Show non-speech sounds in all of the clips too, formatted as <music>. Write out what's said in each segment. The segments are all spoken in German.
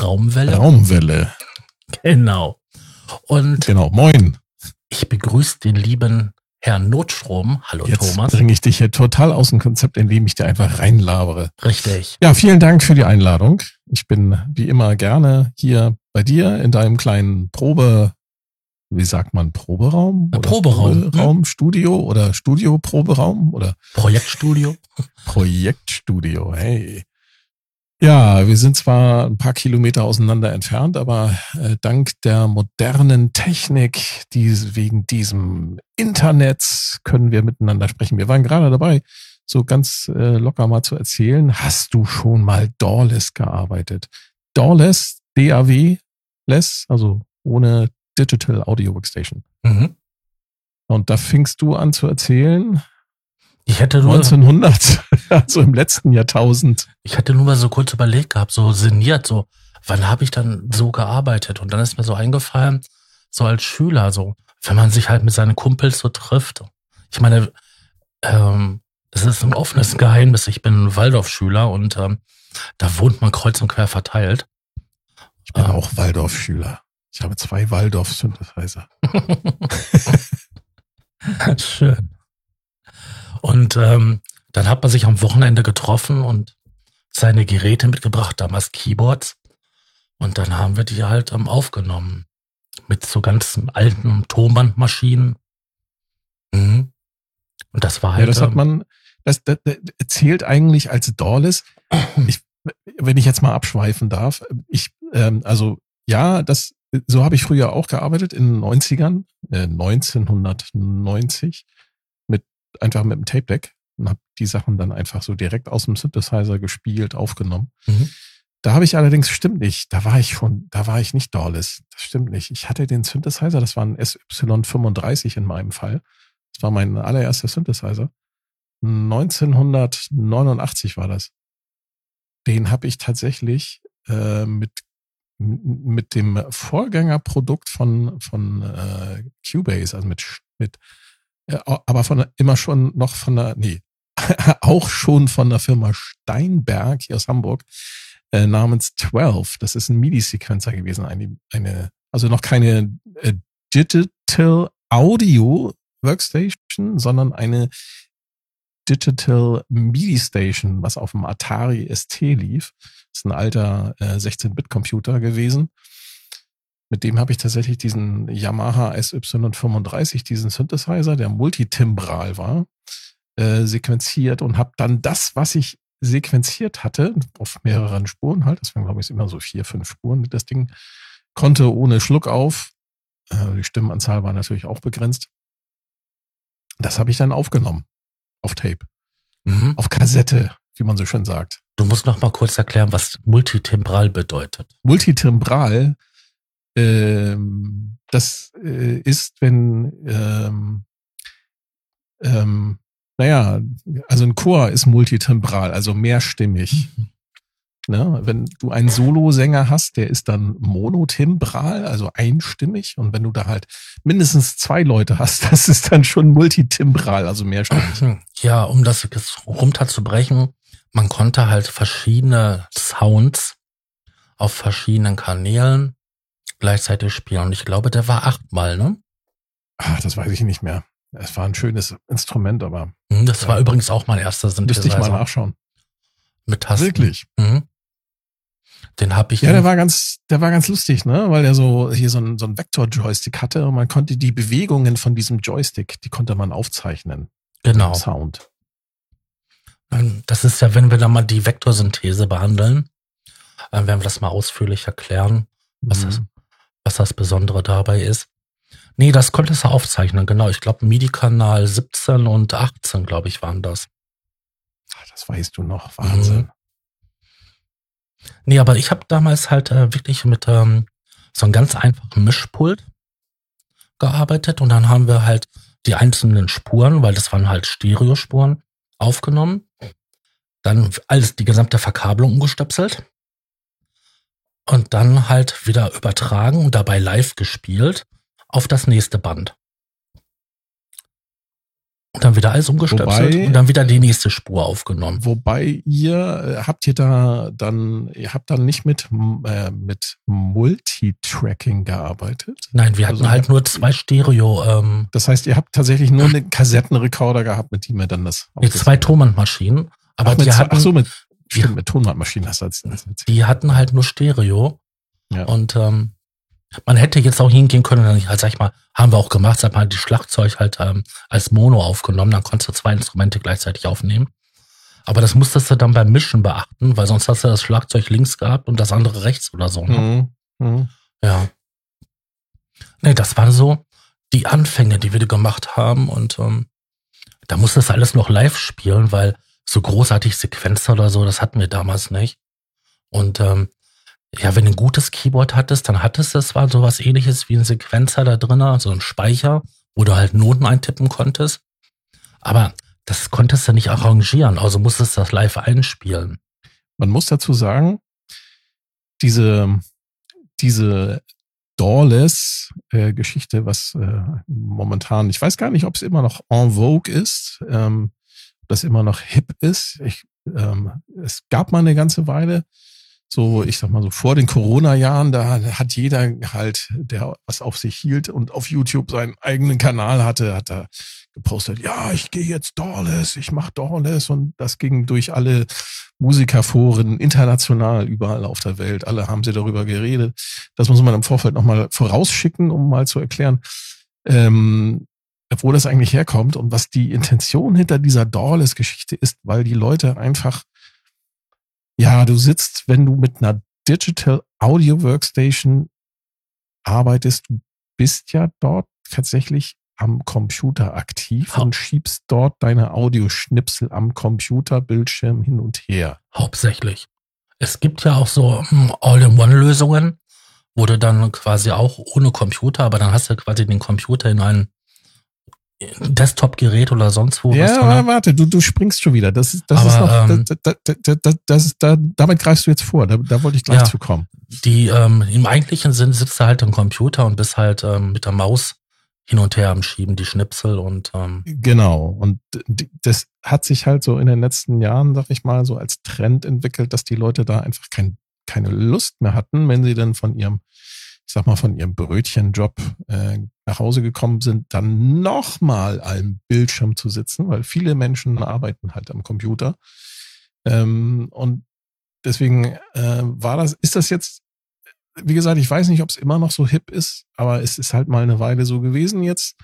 Raumwelle. Raumwelle. Genau. Und Genau, moin. ich begrüße den lieben Herrn Notstrom. Hallo Jetzt Thomas. bringe ich dich hier total aus dem Konzept, indem ich dir einfach reinlabere. Richtig. Ja, vielen Dank für die Einladung. Ich bin wie immer gerne hier bei dir in deinem kleinen Probe, wie sagt man, Proberaum? Ja, Proberaum, Raum, Studio oder Studio-Proberaum oder Projektstudio. Projektstudio. Hey. Ja, wir sind zwar ein paar Kilometer auseinander entfernt, aber äh, dank der modernen Technik, die wegen diesem Internet können wir miteinander sprechen. Wir waren gerade dabei, so ganz äh, locker mal zu erzählen. Hast du schon mal Doorless gearbeitet? Doorless, DAW, less, also ohne Digital Audio Workstation. Mhm. Und da fingst du an zu erzählen, Ich hätte nur, 1900, <laughs> also im letzten Jahrtausend. ich hätte nur mal so kurz überlegt gehabt, so sinniert, so, wann habe ich dann so gearbeitet? Und dann ist mir so eingefallen, so als Schüler, so, wenn man sich halt mit seinen Kumpels so trifft. Ich meine, ähm, das ist ein offenes Geheimnis. Ich bin ein Waldorfschüler und ähm, da wohnt man kreuz und quer verteilt. Ich bin Ah. auch Waldorf-Schüler. Ich habe zwei Waldorf-Synthesizer. <laughs> Schön. Und ähm, dann hat man sich am Wochenende getroffen und seine Geräte mitgebracht, damals Keyboards. Und dann haben wir die halt ähm, aufgenommen. Mit so ganzen alten Tonbandmaschinen. Mhm. Und das war halt. Ja, das hat ähm, man, das, das, das zählt eigentlich als Doorless. <clears throat> Ich, wenn ich jetzt mal abschweifen darf, ich, ähm, also ja, das, so habe ich früher auch gearbeitet in den 90ern, äh, 1990, mit, einfach mit dem Tape Deck und habe die Sachen dann einfach so direkt aus dem Synthesizer gespielt, aufgenommen. Mhm. Da habe ich allerdings, stimmt nicht, da war ich schon, da war ich nicht Doorless. Das stimmt nicht. Ich hatte den Synthesizer, das war ein SY35 in meinem Fall. Das war mein allererster Synthesizer. 1989 war das. Den habe ich tatsächlich äh, mit mit dem Vorgängerprodukt von von äh, Cubase, also mit mit aber von immer schon noch von der nee <laughs> auch schon von der Firma Steinberg hier aus Hamburg äh, namens 12. Das ist ein MIDI-Sequencer gewesen, eine eine also noch keine äh, Digital Audio Workstation, sondern eine Digital MIDI Station, was auf dem Atari ST lief. Das ist ein alter äh, 16-Bit-Computer gewesen. Mit dem habe ich tatsächlich diesen Yamaha SY35, diesen Synthesizer, der multitimbral war, äh, sequenziert und habe dann das, was ich sequenziert hatte, auf mehreren Spuren halt, das waren glaube ich immer so vier, fünf Spuren, das Ding konnte ohne Schluck auf, äh, die Stimmenanzahl war natürlich auch begrenzt, das habe ich dann aufgenommen auf Tape, Mhm. auf Kassette, wie man so schön sagt. Du musst noch mal kurz erklären, was multitimbral bedeutet. Multitimbral, ähm, das äh, ist, wenn, ähm, ähm, naja, also ein Chor ist multitimbral, also mehrstimmig. Ne? Wenn du einen Solosänger hast, der ist dann monotimbral, also einstimmig. Und wenn du da halt mindestens zwei Leute hast, <laughs> das ist dann schon multitimbral, also mehrstimmig. Ja, um das jetzt runterzubrechen, man konnte halt verschiedene Sounds auf verschiedenen Kanälen gleichzeitig spielen. Und ich glaube, der war achtmal, ne? Ach, das weiß ich nicht mehr. Es war ein schönes Instrument, aber Mhm, Das war übrigens auch mein erster müsste ich mal Synthesizer nachschauen. mit Tasten. Wirklich. Mhm. Den habe ich. Ja, der war ganz, der war ganz lustig, ne? Weil er so hier so ein, so ein Vektor-Joystick hatte und man konnte die Bewegungen von diesem Joystick, die konnte man aufzeichnen. genau. Sound. Ähm, Das ist ja, wenn wir da mal die Vektorsynthese behandeln, werden wir das mal ausführlich erklären, was, das, Mhm. Was das Besondere dabei ist. Nee, das konntest du aufzeichnen, genau. Ich glaube, MIDI-Kanal 17 und 18, glaube ich, waren das. Ah, Das weißt du noch. Wahnsinn. Nee, aber ich habe damals halt äh, wirklich mit ähm, so einem ganz einfachen Mischpult gearbeitet und dann haben wir halt die einzelnen Spuren, weil das waren halt Stereospuren, aufgenommen. Dann alles, die gesamte Verkabelung umgestöpselt. Und dann halt wieder übertragen und dabei live gespielt auf das nächste Band. Und dann wieder alles umgestöpselt Wobei- und dann wieder die nächste Spur aufgenommen. Wobei ihr, äh, habt ihr da dann, ihr habt dann nicht mit, äh, mit Multitracking gearbeitet? Nein, wir hatten Also- halt nur zwei Stereo, ähm, Das heißt, ihr habt tatsächlich nur einen Kassettenrekorder gehabt, mit dem ihr dann das nee, zwei Tonbandmaschinen. Aber ach, mit, die zwei- hatten, ach so, mit, die- stimmt, mit Tonbandmaschinen hast du als, als, als die hatten halt nur Stereo. Ja. Und ähm, man hätte jetzt auch hingehen können, dann, halt, sag ich mal, haben wir auch gemacht, sag mal, die Schlagzeug halt ähm, als Mono aufgenommen, dann konntest du zwei Instrumente gleichzeitig aufnehmen. Aber das musstest du dann beim Mischen beachten, weil sonst hast du das Schlagzeug links gehabt und das andere rechts oder so. Ne? Mhm. Mhm. Ja. Nee, das waren so die Anfänge, die wir gemacht haben und ähm, da musstest du alles noch live spielen, weil so großartig Sequenzer oder so, das hatten wir damals nicht. Und ähm, ja, wenn du ein gutes Keyboard hattest, dann hattest du zwar sowas ähnliches wie ein Sequenzer da drin, so ein Speicher, wo du halt Noten eintippen konntest. Aber das konntest du nicht arrangieren, also musstest du das live einspielen. Man muss dazu sagen, diese, diese Doorless-Geschichte, was äh, momentan, ich weiß gar nicht, ob es immer noch en vogue ist, ähm, das immer noch hip ist. Ich, ähm, es gab mal eine ganze Weile, so, ich sag mal so, vor den Corona-Jahren, da hat jeder halt, der was auf sich hielt und auf YouTube seinen eigenen Kanal hatte, hat da gepostet, ja, ich gehe jetzt Doorless, ich mache Doorless und das ging durch alle Musikerforen international überall auf der Welt. Alle haben sie darüber geredet. Das muss man im Vorfeld nochmal vorausschicken, um mal zu erklären, ähm, wo das eigentlich herkommt und was die Intention hinter dieser Doorless-Geschichte ist, weil die Leute einfach, ja, du sitzt, wenn du mit einer Digital Audio Workstation arbeitest, du bist ja dort tatsächlich am Computer aktiv Ha- und schiebst dort deine Audioschnipsel am Computerbildschirm hin und her. Hauptsächlich. Es gibt ja auch so hm, All-in-One-Lösungen, wo du dann quasi auch ohne Computer, aber dann hast du quasi den Computer in ein Desktop-Gerät oder sonst wo. Ja, warte, du, du springst schon wieder. Das ist, das ist Aber, noch, ähm, das, das, das, das, ist, da, damit greifst du jetzt vor. Da, da wollte ich gleich Ja. zu kommen. Die ähm, im eigentlichen Sinn sitzt du halt am Computer und bist halt ähm, mit der Maus hin und her am Schieben, die Schnipsel und ähm, Genau. Und das hat sich halt so in den letzten Jahren, sag ich mal, so als Trend entwickelt, dass die Leute da einfach kein, keine Lust mehr hatten, wenn sie dann von ihrem, ich sag mal, von ihrem Brötchenjob äh, nach Hause gekommen sind, dann nochmal am Bildschirm zu sitzen, weil viele Menschen arbeiten halt am Computer. Ähm, und deswegen äh, war das, ist das jetzt, wie gesagt, ich weiß nicht, ob es immer noch so hip ist, aber es ist halt mal eine Weile so gewesen jetzt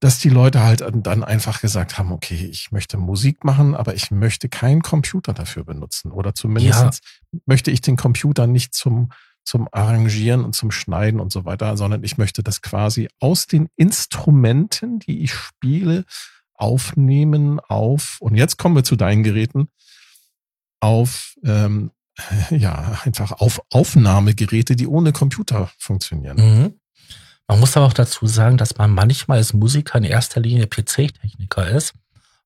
dass die Leute halt dann einfach gesagt haben, okay, ich möchte Musik machen, aber ich möchte keinen Computer dafür benutzen. Oder zumindest möchte ich den Computer nicht zum, zum Arrangieren und zum Schneiden und so weiter, sondern ich möchte das quasi aus den Instrumenten, die ich spiele, aufnehmen auf, und jetzt kommen wir zu deinen Geräten, auf, ähm, <laughs> ja, einfach auf Aufnahmegeräte, die ohne Computer funktionieren. mhm. man muss aber auch dazu sagen, dass man manchmal als Musiker in erster Linie PC-Techniker ist,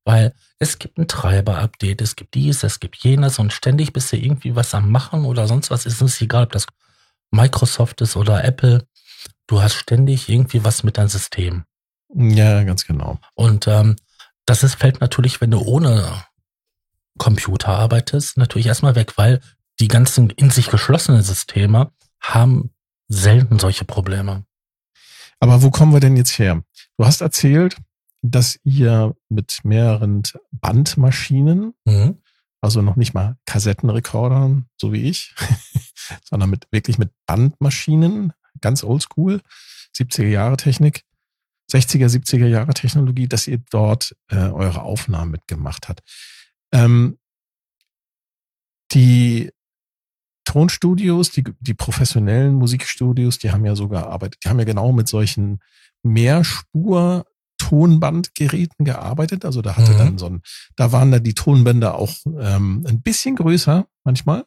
weil es gibt ein Treiber-Update, es gibt dies, es gibt jenes und ständig bist du irgendwie was am Machen oder sonst was. Es ist egal, ob das Microsoft ist oder Apple. Du hast ständig irgendwie was mit deinem System. Ja, ganz genau. Und ähm, das ist, fällt natürlich, wenn du ohne Computer arbeitest, natürlich erstmal weg, weil die ganzen in sich geschlossenen Systeme haben selten solche Probleme. Aber wo kommen wir denn jetzt her? Du hast erzählt, dass ihr mit mehreren Bandmaschinen, Mhm. also noch nicht mal Kassettenrekordern, so wie ich, sondern mit wirklich mit Bandmaschinen, ganz oldschool, 70er Jahre Technik, 60er, 70er Jahre Technologie, dass ihr dort äh, eure Aufnahmen mitgemacht habt. Ähm, die Tonstudios, die, die professionellen Musikstudios, die haben ja so gearbeitet, die haben ja genau mit solchen Mehrspur Tonbandgeräten gearbeitet. Also da hatte Mhm. dann so ein, da waren da die Tonbänder auch ähm, ein bisschen größer manchmal.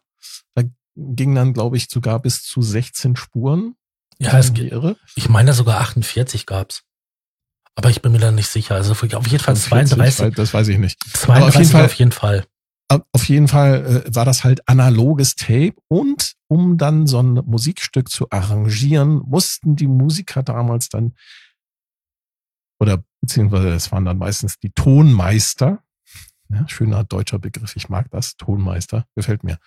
Da ging dann, glaube ich, sogar bis zu 16 Spuren. Ja, es Irgendwie irre. Ich meine sogar 48 gab's. Aber ich bin mir da nicht sicher. Also auf jeden Fall 40, 32. Das weiß ich nicht. 32 auf jeden Fall- auf jeden Fall. Auf jeden Fall äh, war das halt analoges Tape und um dann so ein Musikstück zu arrangieren, mussten die Musiker damals dann oder beziehungsweise es waren dann meistens die Tonmeister. Ja, schöner deutscher Begriff, ich mag das, Tonmeister, gefällt mir.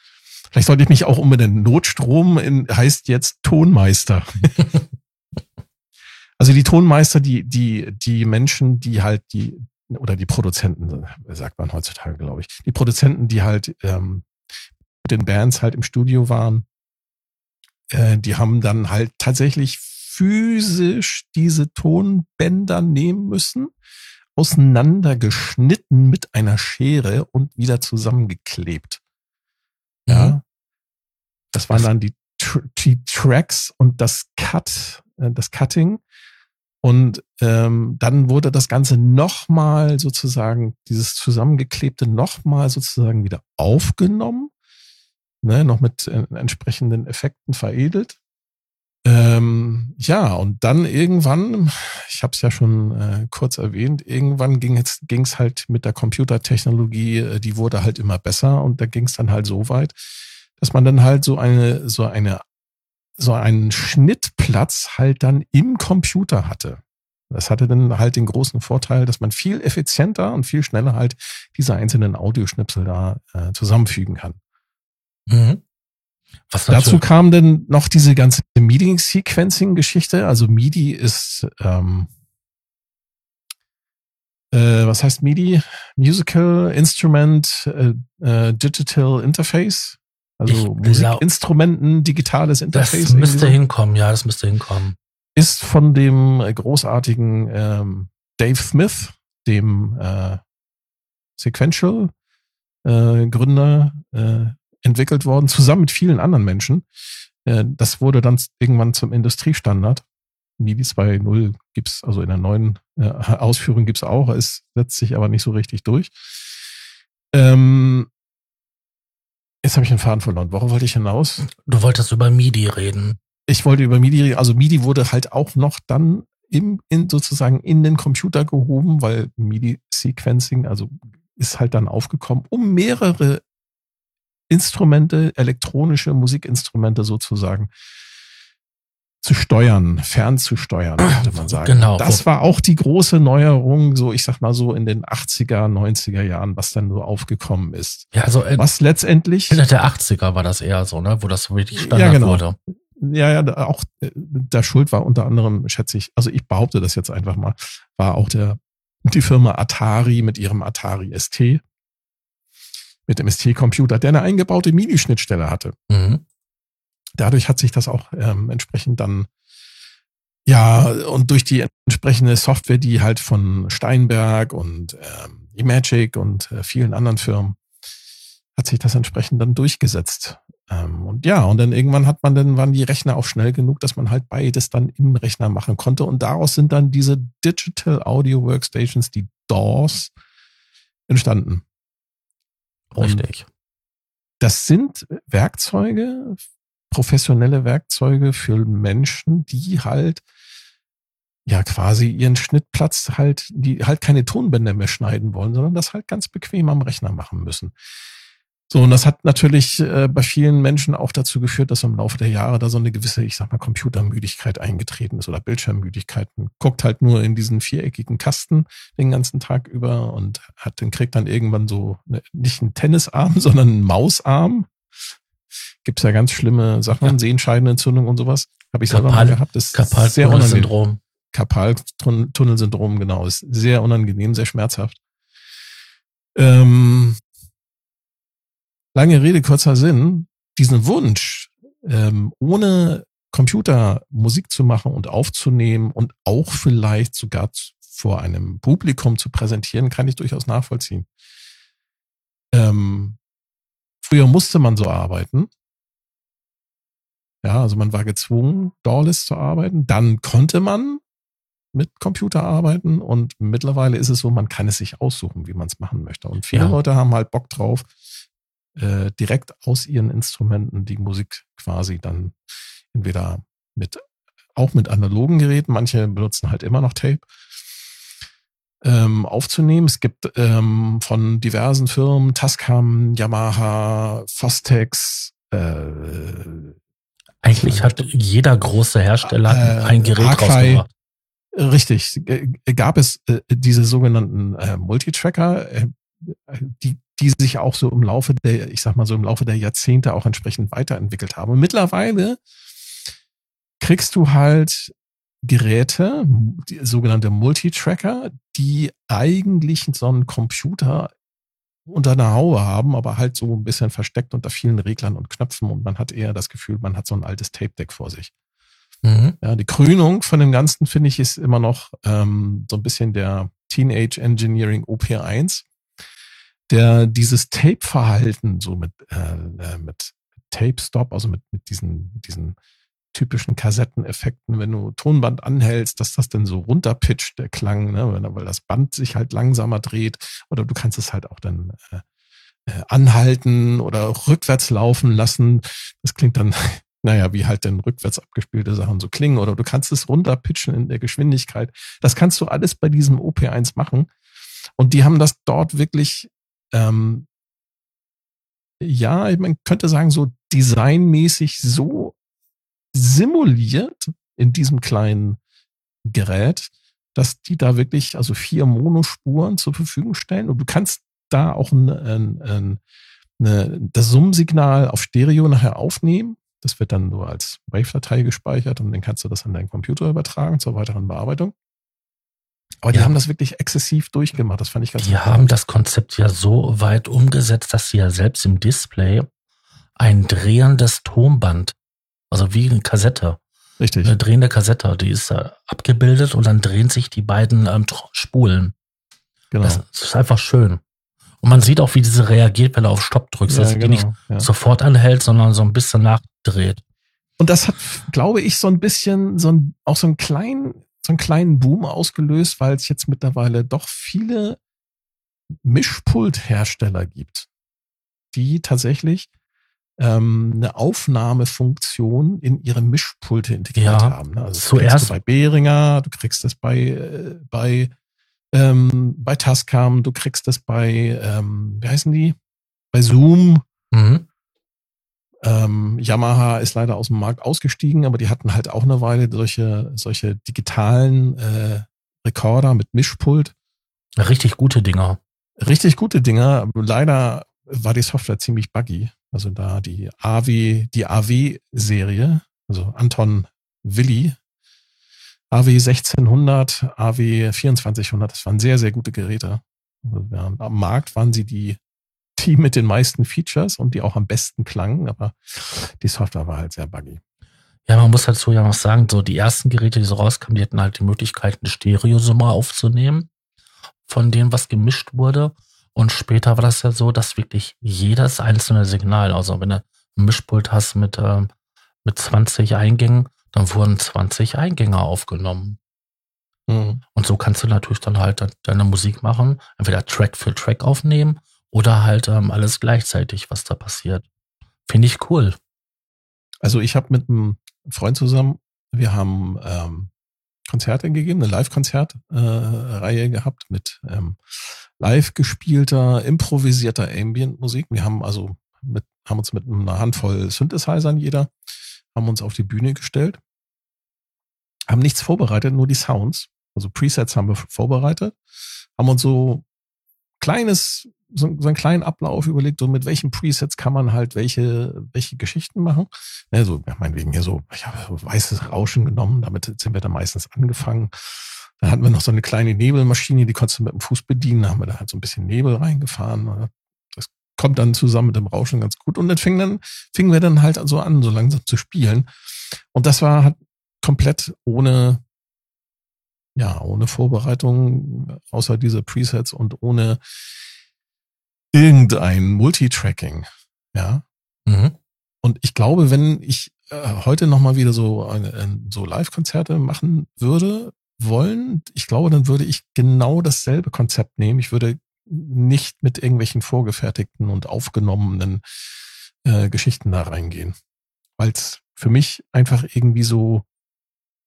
Vielleicht sollte ich mich auch umbenennen. Notstrom in, heißt jetzt Tonmeister. <laughs> also die Tonmeister, die, die, die Menschen, die halt die, oder die Produzenten, sagt man heutzutage, glaube ich. Die Produzenten, die halt ähm, mit den Bands halt im Studio waren, äh, die haben dann halt tatsächlich physisch diese Tonbänder nehmen müssen, auseinandergeschnitten mit einer Schere und wieder zusammengeklebt. Ja. Mhm. Das waren dann die, die Tracks und das Cut, äh, das Cutting. Und ähm, dann wurde das Ganze nochmal sozusagen, dieses zusammengeklebte nochmal sozusagen wieder aufgenommen, ne, noch mit äh, entsprechenden Effekten veredelt. Ähm, ja, und dann irgendwann, ich habe es ja schon äh, kurz erwähnt, irgendwann ging es ging's halt mit der Computertechnologie, äh, die wurde halt immer besser und da ging es dann halt so weit, dass man dann halt so eine, so eine, so einen Schnittplatz halt dann im Computer hatte. Das hatte dann halt den großen Vorteil, dass man viel effizienter und viel schneller halt diese einzelnen Audioschnipsel da äh, zusammenfügen kann. Mhm. Dazu kam dann noch diese ganze MIDI-Sequencing-Geschichte. Also MIDI ist, ähm, äh, was heißt MIDI? Musical Instrument äh, äh, Digital Interface. Also Musikinstrumenten, digitales das Interface. irgendwie müsste so. hinkommen, ja, das müsste hinkommen. Ist von dem äh, großartigen ähm, Dave Smith, dem äh, Sequential äh, Gründer, äh, entwickelt worden, zusammen mit vielen anderen Menschen. Äh, das wurde dann irgendwann zum Industriestandard. MIDI 2.0 gibt's, also in der neuen äh, Ausführung gibt's auch, es setzt sich aber nicht so richtig durch. Ähm, jetzt habe ich den Faden verloren. Worauf wollte ich hinaus? Du wolltest über MIDI reden. ich wollte über MIDI, reden. also MIDI wurde halt auch noch dann im, in sozusagen in den Computer gehoben, weil MIDI-Sequencing, also ist halt dann aufgekommen, um mehrere Instrumente, elektronische Musikinstrumente sozusagen zu steuern, fernzusteuern, könnte man sagen. Genau. Das war auch die große Neuerung, so ich sag mal so in den 80er, 90er Jahren, was dann so aufgekommen ist. Ja, also äh, Was letztendlich Ende der 80er war das eher so, ne, wo das wirklich Standard Ja, genau. wurde. Ja, ja, auch äh, der Schuld war unter anderem, schätze ich, also ich behaupte das jetzt einfach mal, war auch der die Firma Atari mit ihrem Atari ST, mit dem ST-Computer, der eine eingebaute MIDI-Schnittstelle hatte. Mhm. Dadurch hat sich das auch ähm, entsprechend dann ja und durch die entsprechende Software, die halt von Steinberg und ähm, Imagic und äh, vielen anderen Firmen hat sich das entsprechend dann durchgesetzt. Ähm, und ja, und dann irgendwann hat man dann, waren die Rechner auch schnell genug, dass man halt beides dann im Rechner machen konnte. Und daraus sind dann diese Digital Audio Workstations, die DAWs, entstanden. Und Richtig. das sind Werkzeuge, professionelle Werkzeuge für Menschen, die halt ja quasi ihren Schnittplatz halt, die halt keine Tonbänder mehr schneiden wollen, sondern das halt ganz bequem am Rechner machen müssen. So, und das hat natürlich äh, bei vielen Menschen auch dazu geführt, dass im Laufe der Jahre da so eine gewisse, ich sag mal, Computermüdigkeit eingetreten ist oder Bildschirmmüdigkeit. Man guckt halt nur in diesen viereckigen Kasten den ganzen Tag über und hat den kriegt dann irgendwann so ne, nicht einen Tennisarm, <laughs> sondern einen Mausarm. Gibt's ja ganz schlimme Sachen, Ja. Sehenscheidenentzündung und sowas. Habe ich selber mal gehabt. Das ist sehr unangenehm. Karpaltunnelsyndrom, genau. Ist sehr unangenehm, sehr schmerzhaft. Ähm, lange Rede, kurzer Sinn. Diesen Wunsch, ähm, ohne Computer Musik zu machen und aufzunehmen und auch vielleicht sogar vor einem Publikum zu präsentieren, kann ich durchaus nachvollziehen. Ähm, früher musste man so arbeiten. Ja, also man war gezwungen, Dawless zu arbeiten. Dann konnte man mit Computer arbeiten und mittlerweile ist es so, man kann es sich aussuchen, wie man es machen möchte. Und viele Ja. Leute haben halt Bock drauf, äh, direkt aus ihren Instrumenten die Musik quasi dann entweder mit auch mit analogen Geräten, manche benutzen halt immer noch Tape, ähm, aufzunehmen. Es gibt ähm, von diversen Firmen, Tascam, Yamaha, Fostex, äh, eigentlich hat jeder große Hersteller äh, ein Gerät Arcai, rausgebracht. Richtig, gab es äh, diese sogenannten äh, Multitracker, äh, die, die sich auch so im Laufe der, ich sag mal so im Laufe der Jahrzehnte auch entsprechend weiterentwickelt haben. Und mittlerweile kriegst du halt Geräte, die sogenannte Multitracker, die eigentlich so einen Computer unter einer Haube haben, aber halt so ein bisschen versteckt unter vielen Reglern und Knöpfen und man hat eher das Gefühl, man hat so ein altes Tape-Deck vor sich. Mhm. Ja, die Krönung von dem Ganzen, finde ich, ist immer noch ähm, so ein bisschen der Teenage Engineering OP1, der dieses Tape-Verhalten so mit, äh, äh mit Tape-Stop, also mit, mit diesen, diesen typischen Kassetteneffekten, wenn du Tonband anhältst, dass das dann so runterpitcht, der Klang, ne, weil das Band sich halt langsamer dreht. Oder du kannst es halt auch dann äh, äh, anhalten oder rückwärts laufen lassen. Das klingt dann, <laughs> naja, wie halt dann rückwärts abgespielte Sachen so klingen. Oder du kannst es runterpitchen in der Geschwindigkeit. Das kannst du alles bei diesem OP1 machen. Und die haben das dort wirklich, ähm, ja, man könnte sagen, so designmäßig so simuliert in diesem kleinen Gerät, dass die da wirklich also vier Monospuren zur Verfügung stellen und du kannst da auch ein, ein, ein, eine, das Summsignal auf Stereo nachher aufnehmen. Das wird dann nur als Wave-Datei gespeichert und dann kannst du das an deinen Computer übertragen zur weiteren Bearbeitung. Aber die ja. haben das wirklich exzessiv durchgemacht. Das fand ich ganz Die haben das Konzept ja so weit umgesetzt, dass sie ja selbst im Display ein drehendes Tonband also wie eine Kassette. Richtig. Eine drehende Kassette, die ist da abgebildet und dann drehen sich die beiden ähm, Spulen. Genau. Das, das, ist einfach schön. Und man sieht auch, wie diese reagiert, wenn du auf Stopp drückst, ja, dass genau, die nicht ja. sofort anhält, sondern so ein bisschen nachdreht. Und das hat, glaube ich, so ein bisschen, so ein, auch so einen kleinen, so einen kleinen Boom ausgelöst, weil es jetzt mittlerweile doch viele Mischpulthersteller gibt, die tatsächlich ähm, eine Aufnahmefunktion in ihre Mischpulte integriert ja, haben. Ne? Also zuerst bei Behringer, du kriegst das bei äh, bei ähm, bei Tascam, du kriegst das bei ähm, wie heißen die? Bei Zoom. Mhm. Ähm, Yamaha ist leider aus dem Markt ausgestiegen, aber die hatten halt auch eine Weile solche solche digitalen äh, Rekorder mit Mischpult. Richtig gute Dinger. Richtig gute Dinger. Leider war die Software ziemlich buggy. Also da die AW, die AW-Serie, also Anton Willi, AW 1600, AW 2400, das waren sehr, sehr gute Geräte. Also am Markt waren sie die, die mit den meisten Features und die auch am besten klangen, aber die Software war halt sehr buggy. Ja, man muss dazu ja noch sagen, so die ersten Geräte, die so rauskamen, die hatten halt die Möglichkeit, eine Stereosumme aufzunehmen, von dem, was gemischt wurde. Und später war das ja so, dass wirklich jedes einzelne Signal, also wenn du ein Mischpult hast mit, äh, mit 20 Eingängen, dann wurden 20 Eingänge aufgenommen. Mhm. Und so kannst du natürlich dann halt deine Musik machen, entweder Track für Track aufnehmen oder halt ähm, alles gleichzeitig, was da passiert. Finde ich cool. Also ich habe mit einem Freund zusammen, wir haben ähm, Konzerte gegeben, eine Live-Konzertreihe äh, gehabt mit ähm, live gespielter, improvisierter Ambient-Musik. Wir haben also mit, haben uns mit einer Handvoll Synthesizern jeder, haben uns auf die Bühne gestellt, haben nichts vorbereitet, nur die Sounds. Also Presets haben wir vorbereitet, haben uns so kleines, so, so einen kleinen Ablauf überlegt, so mit welchen Presets kann man halt welche, welche Geschichten machen. Also, ja, meinetwegen hier so, ich habe weißes Rauschen genommen, damit sind wir dann meistens angefangen. Dann hatten wir noch so eine kleine Nebelmaschine, die konntest du mit dem Fuß bedienen. Da haben wir da halt so ein bisschen Nebel reingefahren. Das kommt dann zusammen mit dem Rauschen ganz gut. Und dann fingen dann, fingen wir dann halt so an, so langsam zu spielen. Und das war halt komplett ohne, ja, ohne Vorbereitung, außer diese Presets und ohne irgendein Multitracking. Ja. Mhm. Und ich glaube, wenn ich äh, heute nochmal wieder so, eine, so Live-Konzerte machen würde, wollen, ich glaube, dann würde ich genau dasselbe Konzept nehmen. Ich würde nicht mit irgendwelchen vorgefertigten und aufgenommenen äh, Geschichten da reingehen. Weil es für mich einfach irgendwie so,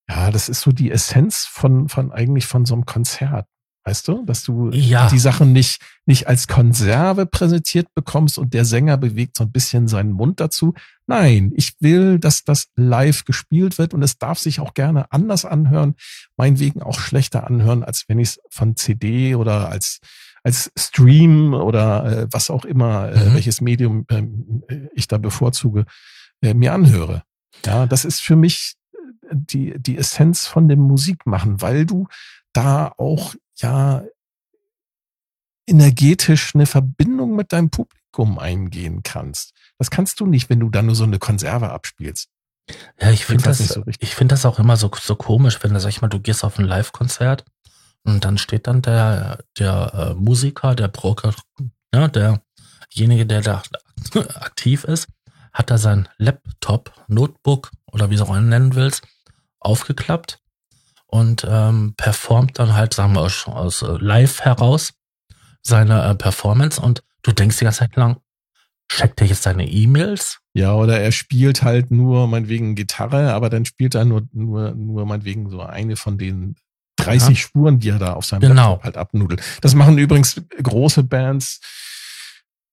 ja, das ist so die Essenz von, von eigentlich von so einem Konzert. Weißt du, dass du Ja. die Sachen nicht, nicht als Konserve präsentiert bekommst und der Sänger bewegt so ein bisschen seinen Mund dazu. Nein, ich will, dass das live gespielt wird und es darf sich auch gerne anders anhören, meinetwegen auch schlechter anhören, als wenn ich es von CD oder als, als Stream oder äh, was auch immer, äh, Mhm. welches Medium ähm, äh, ich da bevorzuge, äh, mir anhöre. Ja, das ist für mich äh, die, die Essenz von dem Musikmachen, weil du da auch ja energetisch eine Verbindung mit deinem Publikum eingehen kannst. Das kannst du nicht, wenn du dann nur so eine Konserve abspielst. Ja, ich finde das, so ich finde das auch immer so, so komisch, wenn du, sag ich mal, du gehst auf ein Live-Konzert und dann steht dann der, der äh, Musiker, der Broker, ja, derjenige, der da <laughs> aktiv ist, hat da sein Laptop, Notebook oder wie du es auch nennen willst, aufgeklappt und ähm, performt dann halt, sagen wir, aus, aus äh, Live heraus seine äh, Performance und du denkst die ganze Zeit lang, checkt er jetzt seine E-Mails? Ja, oder er spielt halt nur meinetwegen Gitarre, aber dann spielt er nur, nur, nur meinetwegen so eine von den 30 Ja. Spuren, die er da auf seinem Genau. Laptop halt abnudelt. Das machen übrigens große Bands.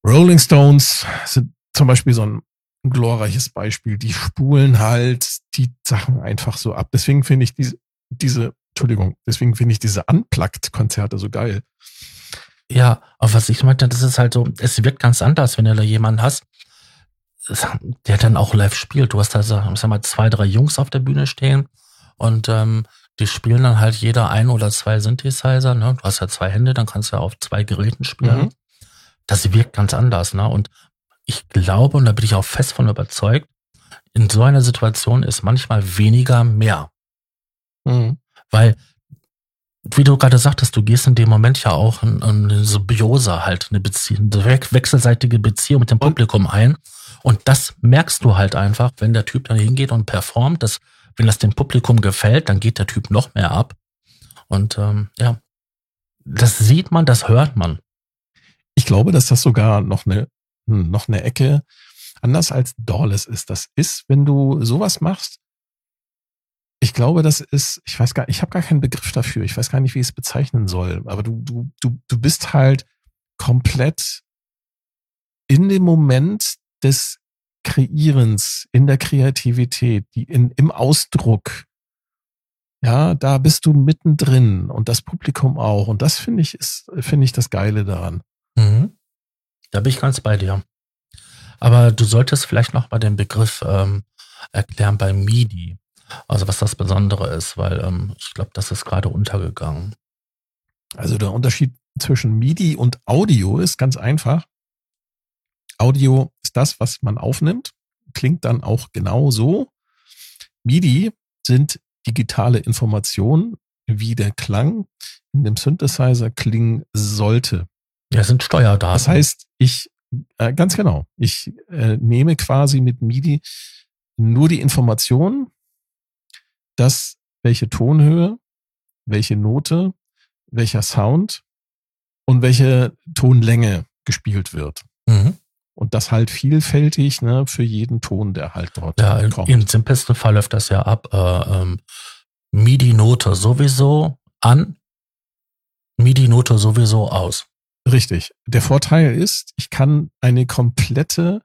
Rolling Stones sind zum Beispiel so ein glorreiches Beispiel. Die spulen halt die Sachen einfach so ab. Deswegen finde ich diese, diese, Entschuldigung, deswegen finde ich diese Unplugged-Konzerte so geil. Ja, aber was ich meinte, das ist halt so, es wirkt ganz anders, wenn du da jemanden hast, der dann auch live spielt. Du hast da, so, sag mal, zwei, drei Jungs auf der Bühne stehen und ähm, die spielen dann halt jeder ein oder zwei Synthesizer. Ne? Du hast ja zwei Hände, dann kannst du ja auf zwei Geräten spielen. Mhm. Das wirkt ganz anders. Ne? Und ich glaube, und da bin ich auch fest von überzeugt, in so einer Situation ist manchmal weniger mehr. Mhm. Weil, wie du gerade sagtest, du gehst in dem Moment ja auch in, in eine Symbiose halt, eine Beziehung, eine we- wechselseitige Beziehung mit dem Publikum ein. Und das merkst du halt einfach, wenn der Typ dann hingeht und performt, dass, wenn das dem Publikum gefällt, dann geht der Typ noch mehr ab. Und ähm, ja, das sieht man, das hört man. Ich glaube, dass das sogar noch eine, hm, noch eine Ecke anders als Doorless ist. Das ist, wenn du sowas machst, ich glaube, das ist, ich weiß gar, ich habe gar keinen Begriff dafür. Ich weiß gar nicht, wie ich es bezeichnen soll. Aber du, du, du, du bist halt komplett in dem Moment des Kreierens, in der Kreativität, die in, im Ausdruck. Ja, da bist du mittendrin und das Publikum auch. Und das finde ich, ist, finde ich das Geile daran. Mhm. Da bin ich ganz bei dir. Aber du solltest vielleicht noch mal den Begriff ähm, erklären bei MIDI. Also was das Besondere ist, weil ähm, ich glaube, das ist gerade untergegangen. Also der Unterschied zwischen MIDI und Audio ist ganz einfach. Audio ist das, was man aufnimmt, klingt dann auch genau so. MIDI sind digitale Informationen, wie der Klang in dem Synthesizer klingen sollte. Ja, es sind Steuerdaten. Das heißt, ich, äh, ganz genau, ich äh, nehme quasi mit MIDI nur die Information, dass welche Tonhöhe, welche Note, welcher Sound und welche Tonlänge gespielt wird. mhm. Und das halt vielfältig ne, für jeden Ton, der halt dort Ja, in, kommt. im simpelsten Fall läuft das ja ab. Äh, ähm, MIDI-Note sowieso an, MIDI-Note sowieso aus. Richtig. Der Vorteil ist, ich kann eine komplette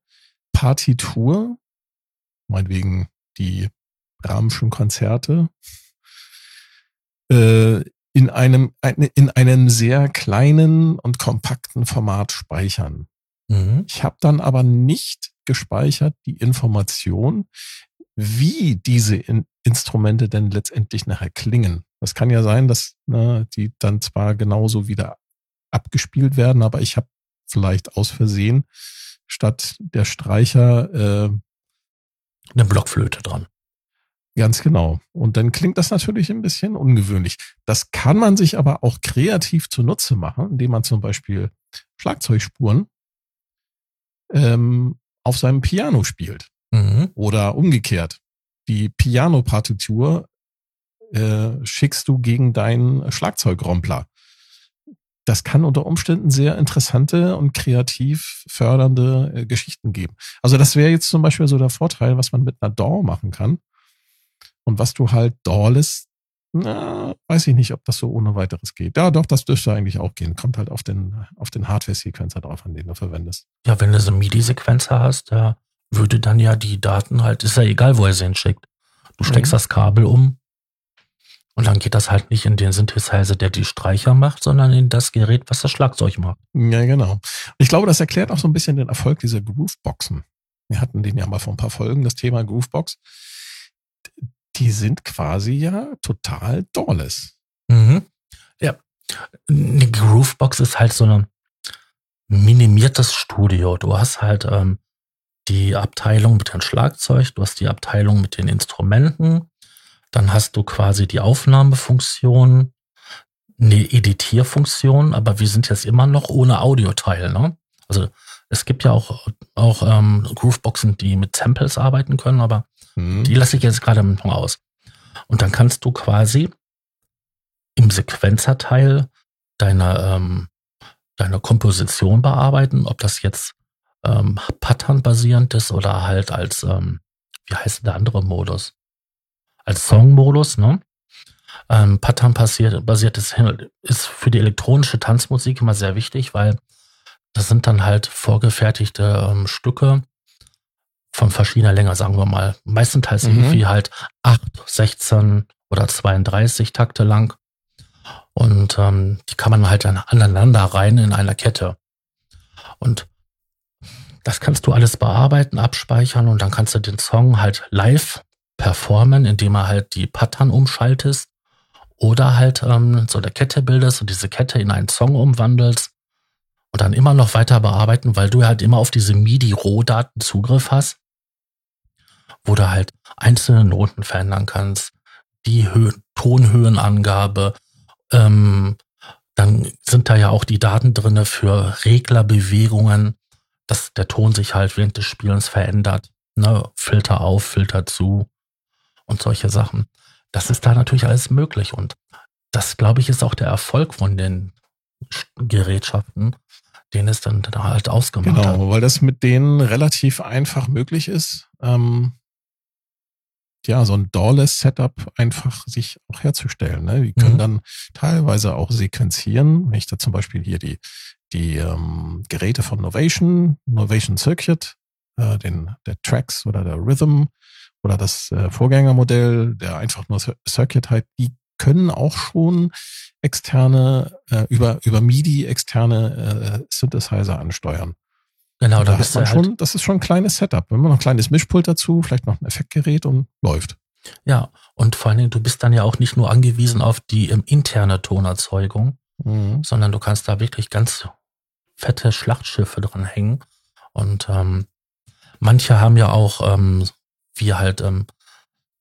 Partitur, meinetwegen die Brahmschen Konzerte, äh, in einem, ein- in einem sehr kleinen und kompakten Format speichern. Mhm. Ich habe dann aber nicht gespeichert die Information, wie diese in Instrumente denn letztendlich nachher klingen. Das kann ja sein, dass ne, die dann zwar genauso wieder abgespielt werden, aber ich habe vielleicht aus Versehen statt der Streicher äh, Eine Blockflöte dran. Ganz genau. Und dann klingt das natürlich ein bisschen ungewöhnlich. Das kann man sich aber auch kreativ zunutze machen, indem man zum Beispiel Schlagzeugspuren ähm, auf seinem Piano spielt. Mhm. Oder umgekehrt. Die Piano-Partitur äh, schickst du gegen deinen Schlagzeugrompler. das kann unter Umständen sehr interessante und kreativ fördernde äh, Geschichten geben. Also das wäre jetzt zum Beispiel so der Vorteil, was man mit einer DAW machen kann. Und was du halt DAWless, na, weiß ich nicht, ob das so ohne weiteres geht. Ja, doch, das dürfte eigentlich auch gehen. Kommt halt auf den, auf den Hardware-Sequencer drauf, an den du verwendest. Ja, wenn du so einen MIDI-Sequencer hast, da würde dann ja die Daten halt, ist ja egal, wo er sie hinschickt. Du steckst mhm. das Kabel um und dann geht das halt nicht in den Synthesizer, der die Streicher macht, sondern in das Gerät, was das Schlagzeug macht. Ja, genau. Ich glaube, das erklärt auch so ein bisschen den Erfolg dieser Grooveboxen. Wir hatten den ja mal vor ein paar Folgen, das Thema Groovebox. Die sind quasi ja total doorless. Mhm. Ja. Eine Groovebox ist halt so ein minimiertes Studio. Du hast halt ähm, die Abteilung mit dem Schlagzeug, du hast die Abteilung mit den Instrumenten, dann hast du quasi die Aufnahmefunktion, eine Editierfunktion, aber wir sind jetzt immer noch ohne Audioteil. Ne? Also es gibt ja auch, auch ähm, Grooveboxen, die mit Samples arbeiten können, aber mhm. die lasse ich jetzt gerade noch aus. Und dann kannst du quasi im Sequenzerteil deine, ähm, deine Komposition bearbeiten, ob das jetzt ähm, Pattern-basierend ist oder halt als, ähm, wie heißt der andere Modus? als Songmodus, ne? Ähm, Pattern basiert, basiertes ist für die elektronische Tanzmusik immer sehr wichtig, weil das sind dann halt vorgefertigte ähm, Stücke von verschiedener Länge, sagen wir mal. Meistenteils mhm. irgendwie halt 8, 16 oder 32 Takte lang. Und ähm, die kann man halt dann aneinander rein in einer Kette. Und das kannst du alles bearbeiten, abspeichern und dann kannst du den Song halt live performen, indem er halt die Pattern umschaltest oder halt ähm, so eine Kette bildest und diese Kette in einen Song umwandelst und dann immer noch weiter bearbeiten, weil du halt immer auf diese MIDI-Rohdaten Zugriff hast, wo du halt einzelne Noten verändern kannst, die Hö Tonhöhenangabe, ähm, dann sind da ja auch die Daten drinne für Reglerbewegungen, dass der Ton sich halt während des Spielens verändert. Ne? Filter auf, Filter zu und solche Sachen. Das ist da natürlich alles möglich und das, glaube ich, ist auch der Erfolg von den Gerätschaften, den es dann da halt ausgemacht genau, hat. Genau, weil das mit denen relativ einfach möglich ist. Ähm, ja, so ein Doorless-Setup einfach sich auch herzustellen. Ne? Die können mhm. dann teilweise auch sequenzieren. Wenn ich da zum Beispiel hier die, die ähm, Geräte von Novation, Novation Circuit, äh, den, der Tracks oder der Rhythm oder das äh, Vorgängermodell, der einfach nur Circuit halt, die können auch schon externe, äh, über, über MIDI externe äh, Synthesizer ansteuern. Genau, da, da bist du halt schon, das ist schon ein kleines Setup. Wenn man noch ein kleines Mischpult dazu, vielleicht noch ein Effektgerät und läuft. Ja, und vor allen Dingen, du bist dann ja auch nicht nur angewiesen auf die ähm, interne Tonerzeugung, mhm. sondern du kannst da wirklich ganz fette Schlachtschiffe dran hängen. Und ähm, manche haben ja auch ähm, wie halt ähm,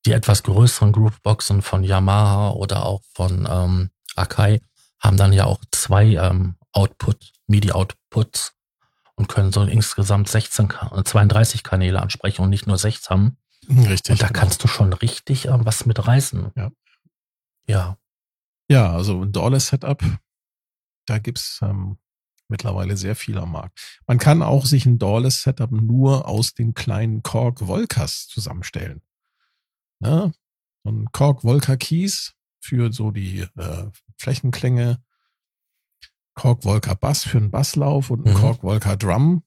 die etwas größeren Grooveboxen von Yamaha oder auch von ähm, Akai haben dann ja auch zwei ähm, Output, MIDI-Outputs und können so insgesamt 16, 32 Kanäle ansprechen und nicht nur 16. Richtig. Und da genau. kannst du schon richtig äh, was mit reißen. Ja. Ja. Ja, also ein Dollar-Setup, da gibt's ähm, mittlerweile sehr viel am Markt. Man kann auch sich ein Doorless Setup nur aus den kleinen Korg Volkas zusammenstellen. Ja, so ein Korg Volca Keys für so die äh, Flächenklänge, Korg Volca Bass für einen Basslauf und ein mhm. Korg Volca Drum.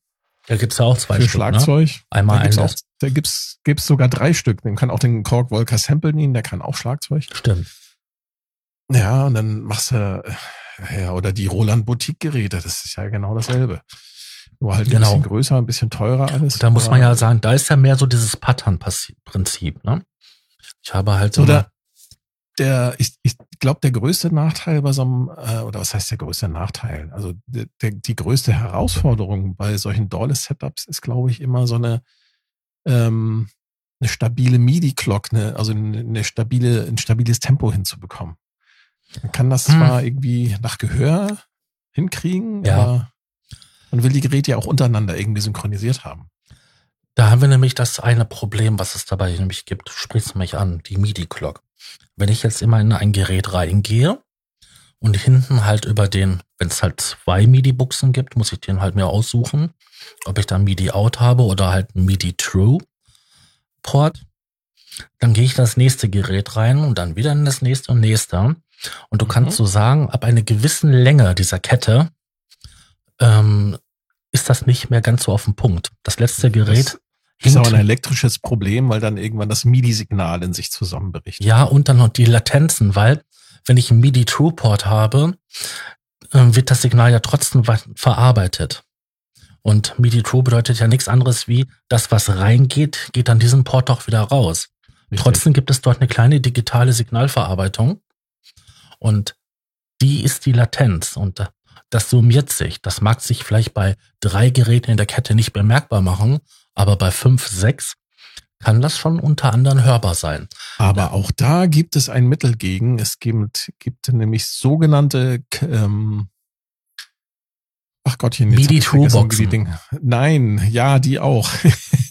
Da gibt's ja auch zwei für Stück, ne? Schlagzeug. Ne? Einmal da gibt's, auch, da gibt's, gibt's sogar drei Stück. Den kann auch den Korg Volca Sample nehmen, der kann auch Schlagzeug. Stimmt. Ja, und dann machst du ja, oder die Roland Boutique Geräte, das ist ja genau dasselbe. Nur halt genau. ein bisschen größer, ein bisschen teurer alles. Und da muss man ja sagen, da ist ja mehr so dieses Pattern-Prinzip, ne? Ich habe halt so. Oder der, ich, ich glaube, der größte Nachteil bei so einem, äh, oder was heißt der größte Nachteil? Also der, der, die größte Herausforderung bei solchen Doorless-Setups ist, glaube ich, immer so eine, ähm, eine stabile MIDI-Clock, ne, also eine, eine stabile, ein stabiles Tempo hinzubekommen. Man kann das hm. zwar irgendwie nach Gehör hinkriegen, ja. aber man will die Geräte ja auch untereinander irgendwie synchronisiert haben. Da haben wir nämlich das eine Problem, was es dabei nämlich gibt. Du sprichst mich an, die MIDI-Clock. Wenn ich jetzt immer in ein Gerät reingehe und hinten halt über den, wenn es halt zwei MIDI-Buchsen gibt, muss ich den halt mir aussuchen, ob ich da MIDI-Out habe oder halt MIDI-True-Port. Dann gehe ich in das nächste Gerät rein und dann wieder in das nächste und nächste. Und du mhm. kannst so sagen, ab einer gewissen Länge dieser Kette ähm, ist das nicht mehr ganz so auf den Punkt. Das letzte Gerät das ist aber ein elektrisches Problem, weil dann irgendwann das MIDI-Signal in sich zusammenbricht. Ja, und dann noch die Latenzen, weil wenn ich einen MIDI-True-Port habe, ähm, wird das Signal ja trotzdem verarbeitet. Und MIDI-True bedeutet ja nichts anderes wie, das, was reingeht, geht an diesem Port auch wieder raus. Richtig. Trotzdem gibt es dort eine kleine digitale Signalverarbeitung. Und die ist die Latenz. Und das summiert sich. Das mag sich vielleicht bei drei Geräten in der Kette nicht bemerkbar machen, aber bei fünf, sechs kann das schon unter anderem hörbar sein. Aber auch da gibt es ein Mittel gegen. Es gibt, gibt nämlich sogenannte ähm, Ach Gottchen, jetzt MIDI-Through-Boxen. Nein, ja, die auch.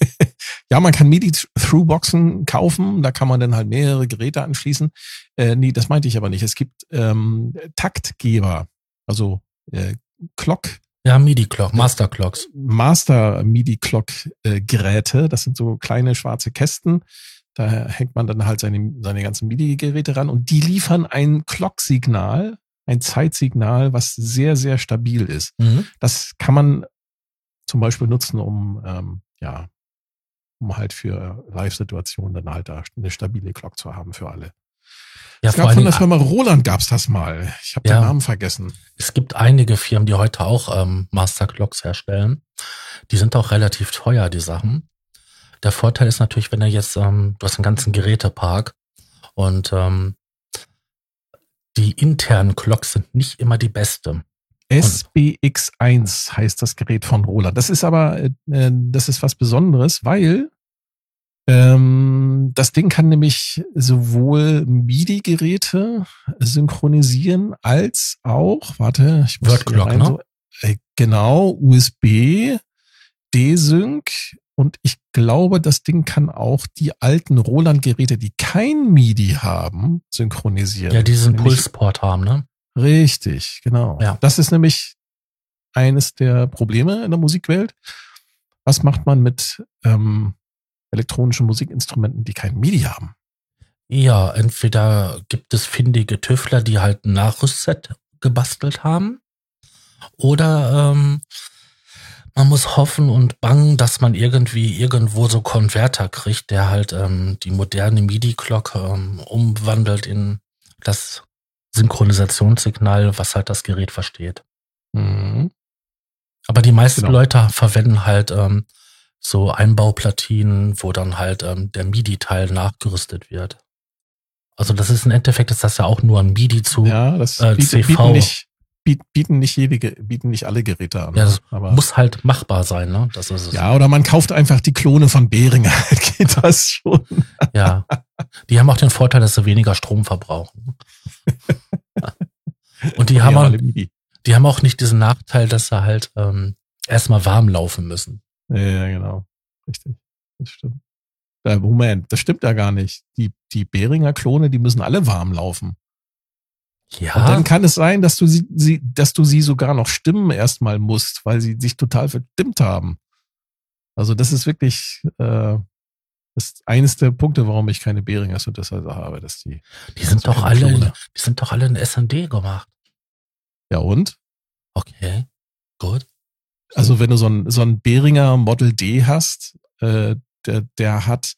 <laughs> ja, man kann MIDI-Through-Boxen kaufen, da kann man dann halt mehrere Geräte anschließen. Äh, nee, das meinte ich aber nicht. Es gibt ähm, Taktgeber, also äh, Clock. Ja, MIDI-Clock, Master-Clocks. Master-MIDI-Clock-Geräte. Das sind so kleine schwarze Kästen. Da hängt man dann halt seine, seine ganzen MIDI-Geräte ran und die liefern ein Clock-Signal, ein Zeitsignal, was sehr, sehr stabil ist. Mhm. Das kann man zum Beispiel nutzen, um, ähm, ja, um halt für Live-Situationen dann halt da eine stabile Clock zu haben für alle. Ja, es gab von der Firma Roland gab's das mal. Ich habe ja, den Namen vergessen. Es gibt einige Firmen, die heute auch ähm, Master Clocks herstellen. Die sind auch relativ teuer, die Sachen. Der Vorteil ist natürlich, wenn du jetzt, ähm, du hast einen ganzen Gerätepark und ähm, die internen Clocks sind nicht immer die beste. SBX1 heißt das Gerät von Roland. Das ist aber, äh, das ist was Besonderes, weil ähm, das Ding kann nämlich sowohl MIDI-Geräte synchronisieren als auch, warte, ich muss Wordclock, rein, ne? So, äh, genau, USB, D-Sync und ich glaube, das Ding kann auch die alten Roland-Geräte, die kein MIDI haben, synchronisieren. Ja, diesen Pulsport haben, ne? Richtig, genau. Ja. Das ist nämlich eines der Probleme in der Musikwelt. Was macht man mit ähm, elektronischen Musikinstrumenten, die kein MIDI haben? Ja, entweder gibt es findige Tüftler, die halt ein Nachrüstset gebastelt haben, oder ähm, man muss hoffen und bangen, dass man irgendwie irgendwo so Konverter kriegt, der halt ähm, die moderne MIDI-Glocke ähm, umwandelt in das Synchronisationssignal, was halt das Gerät versteht. Mhm. Aber die meisten genau. Leute verwenden halt ähm, so Einbauplatinen, wo dann halt ähm, der MIDI-Teil nachgerüstet wird. Also das ist im Endeffekt ist das ja auch nur ein MIDI zu ja, das äh, bietet, CV. Nicht, bieten nicht jede, bieten nicht alle Geräte an. Ja, das aber muss halt machbar sein, ne? Das ist es. Ja, oder man kauft einfach die Klone von Behringer, <laughs> geht das schon. Ja. Die haben auch den Vorteil, dass sie weniger Strom verbrauchen. <laughs> Und die haben, auch, die haben auch nicht diesen Nachteil, dass sie halt ähm, erstmal warm laufen müssen. Ja, genau. Richtig. Das stimmt. Äh, Moment, das stimmt ja gar nicht. Die, die Behringer Klone, die müssen alle warm laufen. Ja. Und dann kann es sein, dass du sie, sie, dass du sie sogar noch stimmen erstmal musst, weil sie sich total verstimmt haben. Also das ist wirklich äh, das ist eines der Punkte, warum ich keine Behringer Synthesizer habe, dass die. Die sind doch alle, Klone. die sind doch alle in SND gemacht. Ja und? Okay, gut. Also wenn du so ein, so ein Behringer Model D hast, äh, der, der hat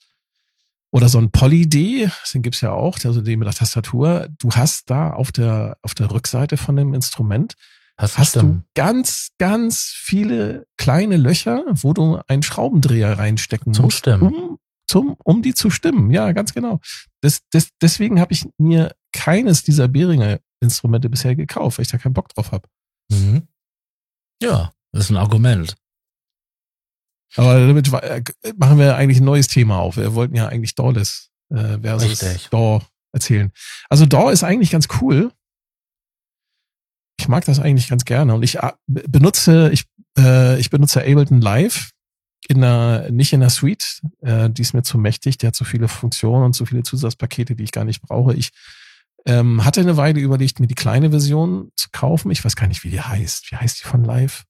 oder so ein Poly D, den gibt's ja auch, also den mit der Tastatur. Du hast da auf der auf der Rückseite von dem Instrument hast, hast du ganz ganz viele kleine Löcher, wo du einen Schraubendreher reinstecken zum musst, Stimmen. um zum um die zu stimmen. Ja, ganz genau. Das, das, deswegen habe ich mir keines dieser Behringer Instrumente bisher gekauft, weil ich da keinen Bock drauf habe. Mhm. Ja. Das ist ein Argument. Aber damit äh, machen wir eigentlich ein neues Thema auf. Wir wollten ja eigentlich Dawless äh, versus Richtig. Daw erzählen. Also Daw ist eigentlich ganz cool. Ich mag das eigentlich ganz gerne und ich äh, benutze ich äh, ich benutze Ableton Live in der nicht in der Suite. Äh, die ist mir zu mächtig. Die hat zu viele Funktionen und zu viele Zusatzpakete, die ich gar nicht brauche. Ich Ähm, hatte eine Weile überlegt, mir die kleine Version zu kaufen. Ich weiß gar nicht, wie die heißt. Wie heißt die von Live?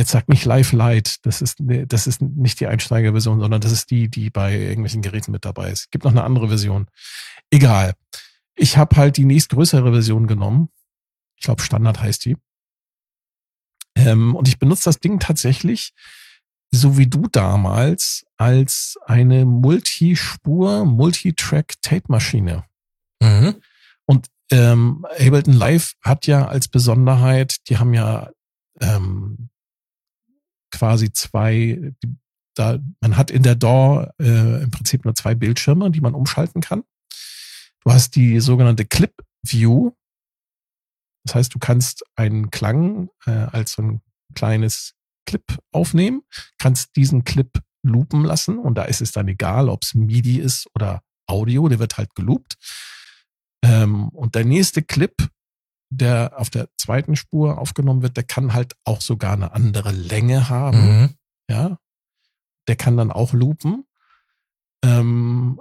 Jetzt sagt nicht Live Lite. Das ist, das ist nicht die Einsteigerversion, sondern das ist die, die bei irgendwelchen Geräten mit dabei ist. Gibt noch eine andere Version. Egal. Ich habe halt die nächstgrößere Version genommen. Ich glaube, Standard heißt die. Ähm, und ich benutze das Ding tatsächlich, so wie du damals, als eine Multispur, Multitrack-Tape-Maschine. Mhm. Und ähm, Ableton Live hat ja als Besonderheit, die haben ja ähm, quasi zwei, da, man hat in der DAW äh, im Prinzip nur zwei Bildschirme, die man umschalten kann. Du hast die sogenannte Clip View. Das heißt, du kannst einen Klang äh, als so ein kleines Clip aufnehmen, kannst diesen Clip loopen lassen und da ist es dann egal, ob es MIDI ist oder Audio, der wird halt geloopt. Ähm, und der nächste Clip, der auf der zweiten Spur aufgenommen wird, der kann halt auch sogar eine andere Länge haben. Mhm. Ja. Der kann dann auch loopen. Ähm,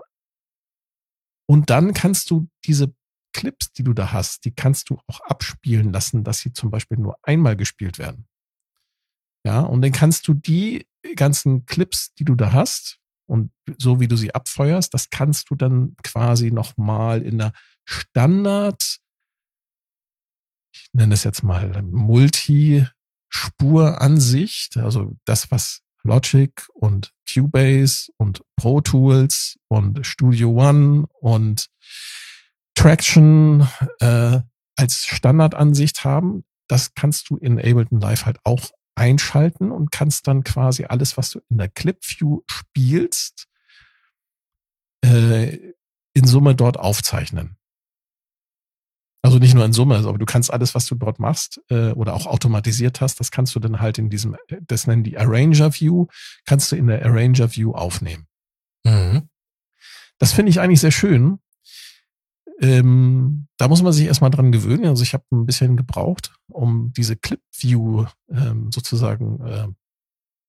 und dann kannst du diese Clips, die du da hast, die kannst du auch abspielen lassen, dass sie zum Beispiel nur einmal gespielt werden. Ja, und dann kannst du die ganzen Clips, die du da hast, und so wie du sie abfeuerst, das kannst du dann quasi nochmal in der Standard, nenne es jetzt mal Multi-Spuransicht, also das, was Logic und Cubase und Pro Tools und Studio One und Traction äh, als Standardansicht haben, das kannst du in Ableton Live halt auch einschalten und kannst dann quasi alles, was du in der Clip View spielst, äh, in Summe dort aufzeichnen. Also nicht nur in Summe, aber du kannst alles, was du dort machst äh, oder auch automatisiert hast, das kannst du dann halt in diesem, das nennen die Arranger View, kannst du in der Arranger View aufnehmen. Mhm. Das finde ich eigentlich sehr schön. Ähm, da muss man sich erstmal dran gewöhnen. Also ich habe ein bisschen gebraucht, um diese Clip View ähm, sozusagen äh,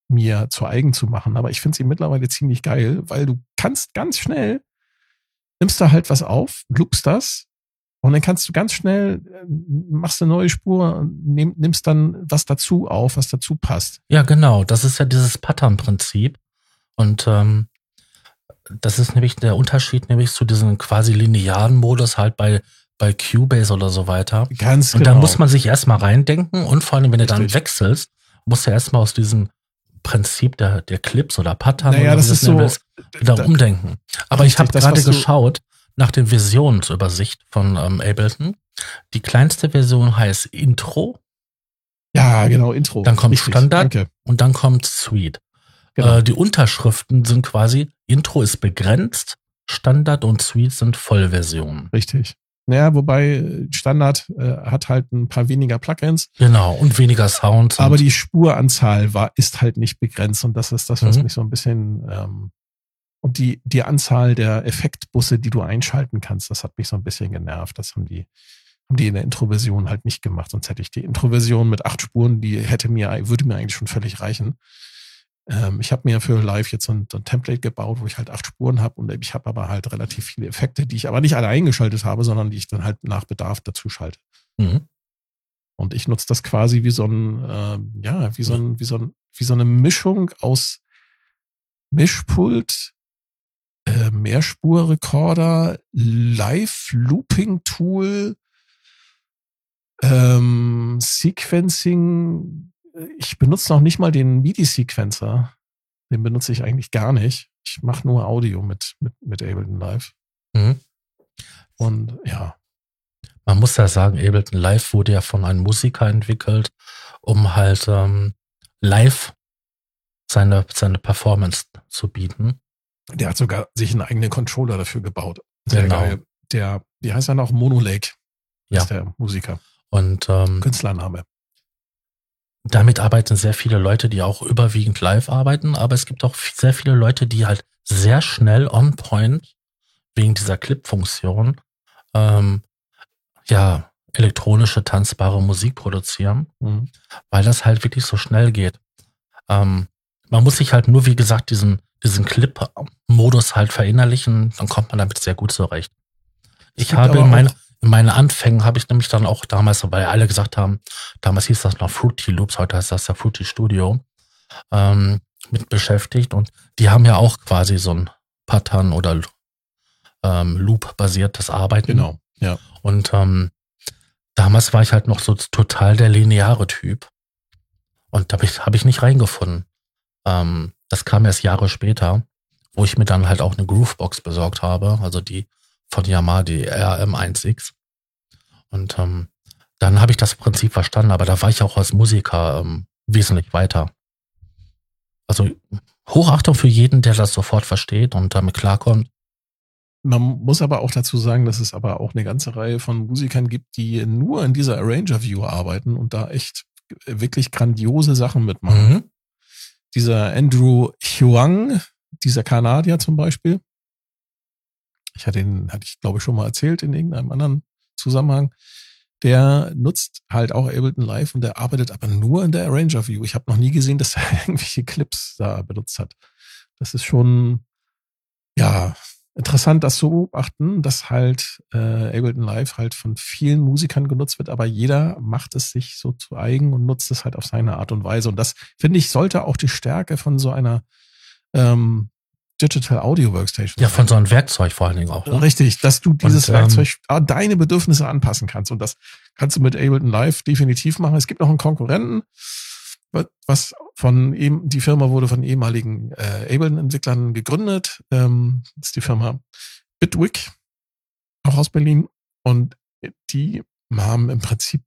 mir zu eigen zu machen. Aber ich finde sie mittlerweile ziemlich geil, weil du kannst ganz schnell, nimmst da halt was auf, loopst das und dann kannst du ganz schnell, äh, machst eine neue Spur, nimm, nimmst dann was dazu auf, was dazu passt. Ja, genau. Das ist ja dieses Pattern-Prinzip. Und ähm, das ist nämlich der Unterschied nämlich zu diesem quasi linearen Modus halt bei bei Cubase oder so weiter. Ganz genau. Und da muss man sich erstmal reindenken und vor allem, wenn Richtig. du dann wechselst, musst du erstmal aus diesem Prinzip der, der Clips oder Pattern naja, oder das ist so, willst, wieder da, umdenken. Aber Richtig, ich habe gerade geschaut, nach der Versionsübersicht von ähm, Ableton. Die kleinste Version heißt Intro. Ja, genau, Intro. Dann kommt Richtig, Standard danke. und dann kommt Suite. Genau. Äh, die Unterschriften sind quasi, Intro ist begrenzt, Standard und Suite sind Vollversionen. Richtig. Naja, wobei Standard äh, hat halt ein paar weniger Plugins. Genau, und weniger Sounds. Aber die Spuranzahl war, ist halt nicht begrenzt und das ist das, was mhm. mich so ein bisschen ähm, und die, die Anzahl der Effektbusse, die du einschalten kannst, das hat mich so ein bisschen genervt. Das haben die, haben die in der Introversion halt nicht gemacht. Sonst hätte ich die Introversion mit acht Spuren, die hätte mir, würde mir eigentlich schon völlig reichen. Ähm, ich habe mir für Live jetzt so ein, so ein, Template gebaut, wo ich halt acht Spuren habe und ich habe aber halt relativ viele Effekte, die ich aber nicht alle eingeschaltet habe, sondern die ich dann halt nach Bedarf dazu schalte. Mhm. Und ich nutze das quasi wie so ein, äh, ja, wie so ein, wie so ein, wie so eine Mischung aus Mischpult, äh, Mehrspurrekorder, Live-Looping-Tool, ähm, Sequencing. Ich benutze noch nicht mal den MIDI-Sequencer. Den benutze ich eigentlich gar nicht. Ich mache nur Audio mit, mit, mit Ableton Live. Mhm. Und ja. Man muss ja sagen, Ableton Live wurde ja von einem Musiker entwickelt, um halt ähm, live seine, seine Performance zu bieten. Der hat sogar sich einen eigenen Controller dafür gebaut. Sehr genau. geil. Der, wie heißt er noch? Monolake. Ja. Ist der Musiker. Und ähm, Künstlername. Damit arbeiten sehr viele Leute, die auch überwiegend live arbeiten, aber es gibt auch sehr viele Leute, die halt sehr schnell on point wegen dieser Clip-Funktion ähm, ja elektronische tanzbare Musik produzieren, mhm. weil das halt wirklich so schnell geht. Ähm, man muss sich halt nur, wie gesagt, diesen diesen Clip-Modus halt verinnerlichen, dann kommt man damit sehr gut zurecht. Ich habe in, meine, in meinen Anfängen habe ich nämlich dann auch damals, weil alle gesagt haben, damals hieß das noch Fruity Loops, heute heißt das ja Fruity Studio, ähm, mit beschäftigt und die haben ja auch quasi so ein Pattern oder ähm, Loop-basiertes Arbeiten. Genau, ja. Und ähm, damals war ich halt noch so total der lineare Typ. Und da habe ich, hab ich nicht reingefunden. Ähm, das kam erst Jahre später, wo ich mir dann halt auch eine Groovebox besorgt habe, also die von Yamaha, die RM1X. Und ähm, dann habe ich das Prinzip verstanden, aber da war ich auch als Musiker ähm, wesentlich weiter. Also Hochachtung für jeden, der das sofort versteht und damit klarkommt. Man muss aber auch dazu sagen, dass es aber auch eine ganze Reihe von Musikern gibt, die nur in dieser Arranger View arbeiten und da echt wirklich grandiose Sachen mitmachen. Mhm. Dieser Andrew Huang, dieser Kanadier zum Beispiel, ich hatte ihn, hatte ich glaube ich schon mal erzählt in irgendeinem anderen Zusammenhang, der nutzt halt auch Ableton Live und der arbeitet aber nur in der Arranger View. Ich habe noch nie gesehen, dass er <laughs> irgendwelche Clips da benutzt hat. Das ist schon, ja, interessant, das zu beobachten, dass halt äh, Ableton Live halt von vielen Musikern genutzt wird, aber jeder macht es sich so zu eigen und nutzt es halt auf seine Art und Weise. Und das, finde ich, sollte auch die Stärke von so einer ähm, Digital Audio Workstation. Ja, von so einem Werkzeug vor allen Dingen auch. Ne? Richtig, dass du dieses und, ähm, Werkzeug ähm, deine Bedürfnisse anpassen kannst. Und das kannst du mit Ableton Live definitiv machen. Es gibt noch einen Konkurrenten, was von eben, die Firma wurde von ehemaligen äh, Ableton-Entwicklern gegründet. Ähm, das ist die Firma Bitwig, auch aus Berlin. Und die haben im Prinzip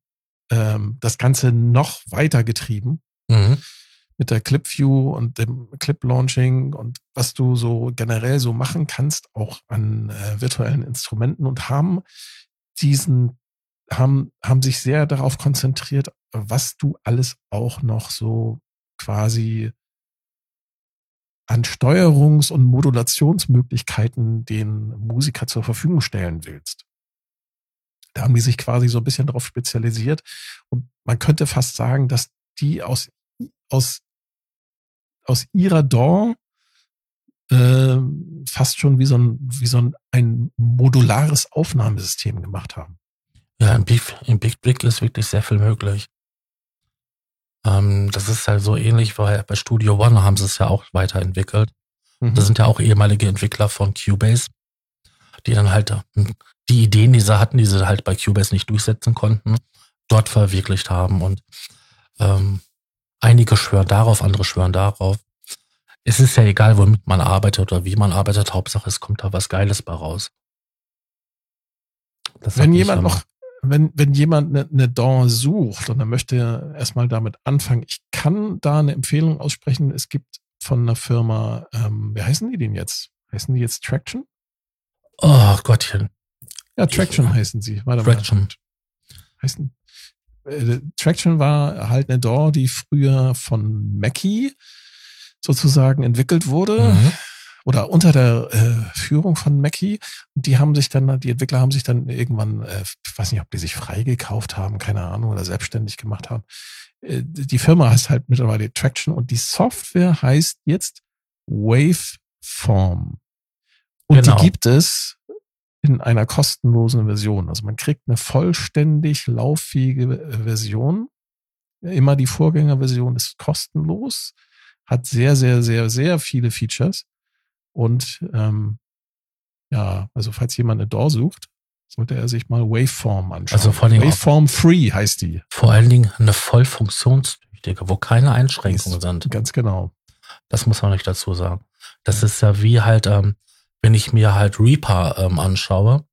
ähm, das Ganze noch weiter getrieben. Mhm. Mit der Clip View und dem Clip Launching und was du so generell so machen kannst, auch an äh, virtuellen Instrumenten und haben diesen haben, haben sich sehr darauf konzentriert, was du alles auch noch so quasi an Steuerungs- und Modulationsmöglichkeiten den Musiker zur Verfügung stellen willst. Da haben die sich quasi so ein bisschen darauf spezialisiert. Und man könnte fast sagen, dass die aus, aus, aus ihrer DAW äh, fast schon wie so ein, wie so ein, ein modulares Aufnahmesystem gemacht haben. Ja, im Big, im Big Blick ist wirklich sehr viel möglich. Ähm, das ist halt so ähnlich, weil bei Studio One haben sie es ja auch weiterentwickelt. Mhm. Das sind ja auch ehemalige Entwickler von Cubase, die dann halt hm, die Ideen, die sie hatten, die sie halt bei Cubase nicht durchsetzen konnten, dort verwirklicht haben. Und ähm, einige schwören darauf, andere schwören darauf. Es ist ja egal, womit man arbeitet oder wie man arbeitet. Hauptsache, es kommt da was Geiles bei raus. Das Wenn jemand noch wenn, wenn jemand eine, eine DAW sucht und er möchte erstmal damit anfangen, ich kann da eine Empfehlung aussprechen. Es gibt von einer Firma, ähm, wie heißen die denn jetzt? Heißen die jetzt Traction? Oh Gottchen. Ja, Traction ich, heißen sie. Warte Traction. Mal. Heißen, äh, Traction war halt eine DAW, die früher von Mackie sozusagen entwickelt wurde. Mhm oder unter der äh, Führung von Mackie. Die haben sich dann, die Entwickler haben sich dann irgendwann, äh, ich weiß nicht, ob die sich freigekauft haben, keine Ahnung, oder selbstständig gemacht haben. Äh, die Firma heißt halt mittlerweile Traction und die Software heißt jetzt Waveform. Und genau. die gibt es in einer kostenlosen Version. Also man kriegt eine vollständig lauffähige äh, Version. Immer die Vorgängerversion ist kostenlos, hat sehr, sehr, sehr, sehr viele Features. Und ähm, ja, also falls jemand eine DAW sucht, sollte er sich mal Waveform anschauen. Also vor allem Waveform Free heißt die. Vor allen Dingen eine voll funktionstüchtige, wo keine Einschränkungen sind. Ganz genau. Das muss man nicht dazu sagen. Das ist ja wie halt, ähm, wenn ich mir halt Reaper ähm, anschaue.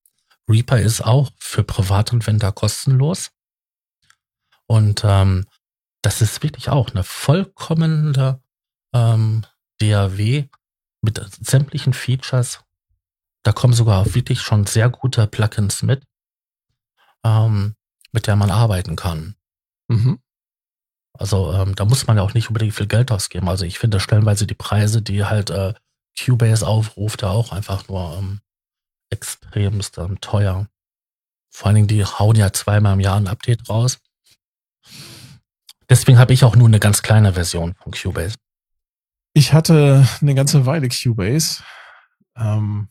Reaper ist auch für Privatanwender kostenlos. Und ähm, das ist wirklich auch eine vollkommene ähm, DAW mit sämtlichen Features. Da kommen sogar wirklich schon sehr gute Plugins mit, ähm, mit der man arbeiten kann. Mhm. Also ähm, da muss man ja auch nicht unbedingt viel Geld ausgeben. Also ich finde stellenweise die Preise, die halt äh, Cubase aufruft, da auch einfach nur ähm, extremst ähm, teuer. Vor allen Dingen, die hauen ja zweimal im Jahr ein Update raus. Deswegen habe ich auch nur eine ganz kleine Version von Cubase. Ich hatte eine ganze Weile Cubase, ähm,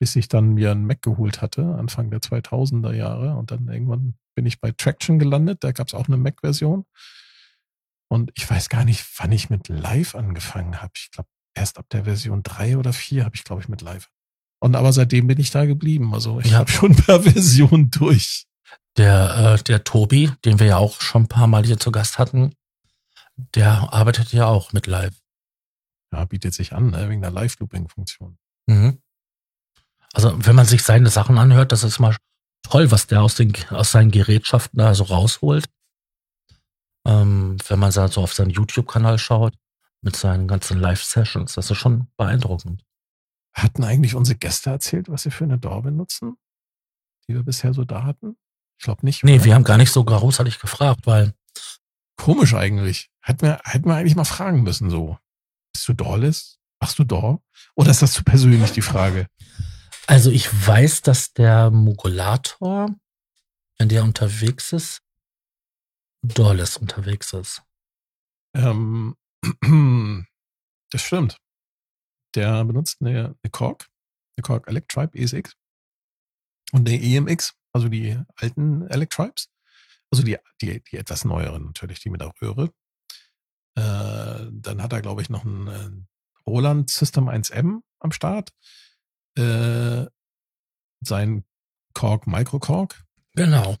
bis ich dann mir einen Mac geholt hatte, Anfang der 2000er Jahre. Und dann irgendwann bin ich bei Traction gelandet. Da gab es auch eine Mac-Version. Und ich weiß gar nicht, wann ich mit Live angefangen habe. Ich glaube, erst ab der Version 3 oder 4 habe ich, glaube ich, mit Live. Und aber seitdem bin ich da geblieben. Also ich Ja. habe schon per <laughs> Version durch. Der, äh, der Tobi, den wir ja auch schon ein paar Mal hier zu Gast hatten, der arbeitet ja auch mit Live. Ja, bietet sich an, ne, wegen der Live-Looping-Funktion. Mhm. Also wenn man sich seine Sachen anhört, das ist mal toll, was der aus, den, aus seinen Gerätschaften da so rausholt. Ähm, wenn man so auf seinen YouTube-Kanal schaut, mit seinen ganzen Live-Sessions, das ist schon beeindruckend. Hatten eigentlich unsere Gäste erzählt, was sie für eine DAW benutzen, die wir bisher so da hatten? Ich glaube nicht. Nee, oder? wir haben gar nicht so großartig gefragt, weil Komisch eigentlich. Hätten wir, hätten wir eigentlich mal fragen müssen so. Bist du Dawless? Machst du DAW? Oder ist das zu persönlich die Frage? Also ich weiß, dass der Mogulator, wenn der unterwegs ist, Dorles unterwegs ist. Ähm, <clears throat> das stimmt. Der benutzt eine, eine Korg, eine Korg Electribe ESX und eine EMX, also die alten Electribes. Also die, die, die etwas neueren natürlich, die mit der Röhre. Äh, dann hat er, glaube ich, noch einen äh, Roland System 1M am Start. Äh, sein Korg Micro Korg Genau.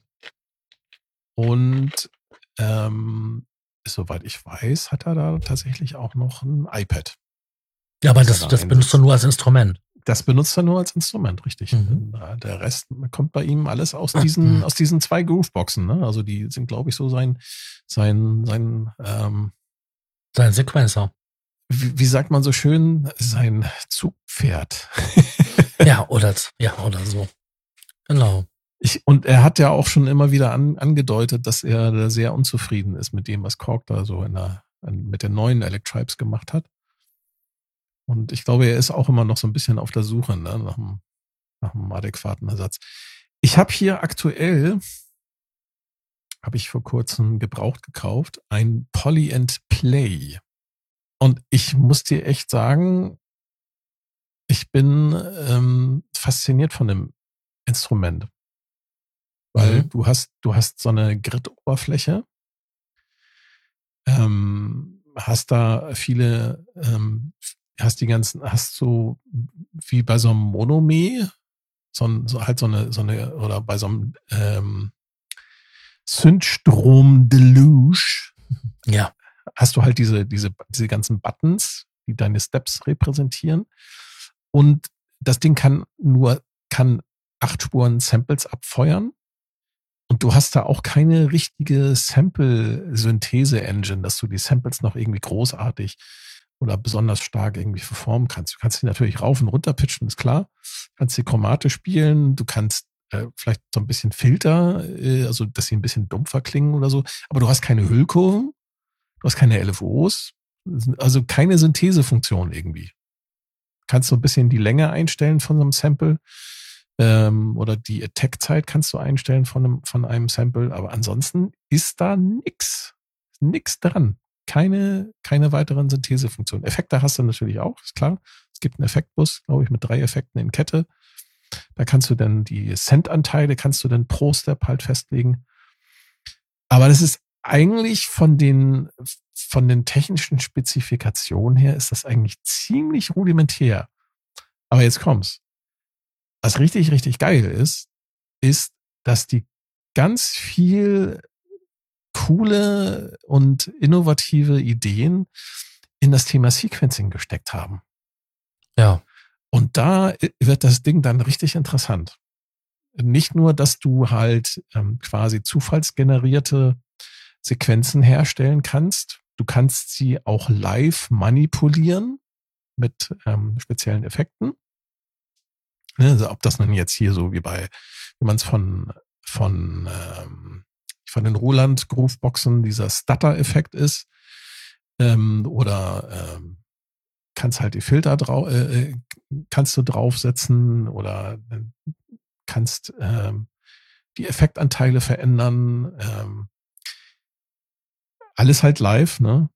und ähm, soweit ich weiß, hat er da tatsächlich auch noch ein iPad. Ja, aber das, Da das benutzt du nur als Instrument. Das benutzt er nur als Instrument, richtig. Mhm. Der Rest kommt bei ihm alles aus diesen, Mhm. <clears throat> aus diesen zwei Grooveboxen. Ne? Also die sind, glaube ich, so sein, sein, sein, ähm, Sein Sequencer. wie, wie sagt man so schön, sein Zugpferd. <laughs> Ja, oder, <laughs> ja, oder so. Genau. Ich, und er hat ja auch schon immer wieder an, angedeutet, dass er da sehr unzufrieden ist mit dem, was Korg da so in der, mit den neuen Electribes gemacht hat. Und ich glaube, er ist auch immer noch so ein bisschen auf der Suche ne, nach, einem, nach einem adäquaten Ersatz. Ich habe hier aktuell, habe ich vor kurzem gebraucht gekauft, ein Poly and Play. Und ich muss dir echt sagen, ich bin ähm, fasziniert von dem Instrument. Weil Mhm. du hast, du hast so eine Grid-Oberfläche, ähm, hast da viele, ähm, hast die ganzen, hast so wie bei so einem Monome, so, ein, so halt so eine, so eine, oder bei so einem ähm, Synthstrom Deluge, Ja. Hast du halt diese, diese, diese ganzen Buttons, die deine Steps repräsentieren. Und das Ding kann nur, kann acht Spuren Samples abfeuern. Und du hast da auch keine richtige Sample-Synthese-Engine, dass du die Samples noch irgendwie großartig oder besonders stark irgendwie verformen kannst. Du kannst die natürlich rauf und runter pitchen, ist klar. Du kannst sie chromatisch spielen, du kannst äh, vielleicht so ein bisschen Filter, äh, also dass sie ein bisschen dumpfer klingen oder so, aber du hast keine Hüllkurven, du hast keine LFOs, also keine Synthesefunktion irgendwie. Kannst so ein bisschen die Länge einstellen von so einem Sample ähm, oder die Attack-Zeit kannst du einstellen von einem, von einem Sample, aber ansonsten ist da nix, nix dran. Keine, keine weiteren Synthesefunktionen. Effekte hast du natürlich auch, ist klar. Es gibt einen Effektbus, glaube ich, mit drei Effekten in Kette. Da kannst du dann die Cent-Anteile, kannst du dann pro Step halt festlegen. Aber das ist eigentlich von den, von den technischen Spezifikationen her ist das eigentlich ziemlich rudimentär. Aber jetzt kommt's. Was richtig, richtig geil ist, ist, dass die ganz viel coole und innovative Ideen in das Thema Sequencing gesteckt haben. Ja. Und da wird das Ding dann richtig interessant. Nicht nur, dass du halt ähm, quasi zufallsgenerierte Sequenzen herstellen kannst, du kannst sie auch live manipulieren mit ähm, speziellen Effekten. Ne, Also ob das nun jetzt hier so wie bei, wie man es von von ähm, von den Roland Grooveboxen dieser Stutter-Effekt ist, ähm, oder ähm, kannst halt die Filter drauf, äh, äh, kannst du draufsetzen oder äh, kannst ähm, die Effektanteile verändern. Alles halt live, ne?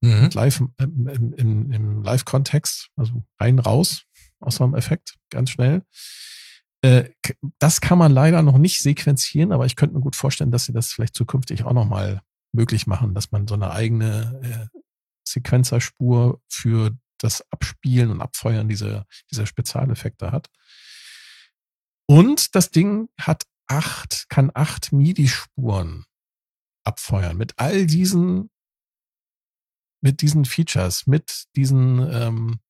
Mhm. Live im, im, im, im Live-Kontext, also rein, raus aus so einem Effekt, ganz schnell. Äh, das kann man leider noch nicht sequenzieren, aber ich könnte mir gut vorstellen, dass sie das vielleicht zukünftig auch nochmal möglich machen, dass man so eine eigene äh, Sequenzerspur für das Abspielen und Abfeuern dieser, dieser Spezialeffekte hat. Und das Ding hat acht, kann acht MIDI-Spuren abfeuern mit all diesen, mit diesen Features, mit diesen, ähm,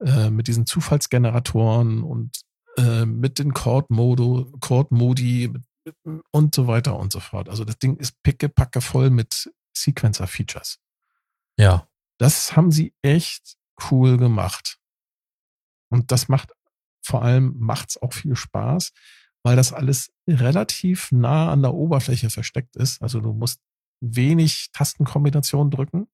äh, mit diesen Zufallsgeneratoren und äh, mit den Chord-Modi, Chord und so weiter und so fort. Also das Ding ist pickepacke voll mit Sequencer-Features. Ja. Das haben sie echt cool gemacht. Und das macht vor allem macht's auch viel Spaß, weil das alles relativ nah an der Oberfläche versteckt ist. Also du musst wenig Tastenkombinationen drücken.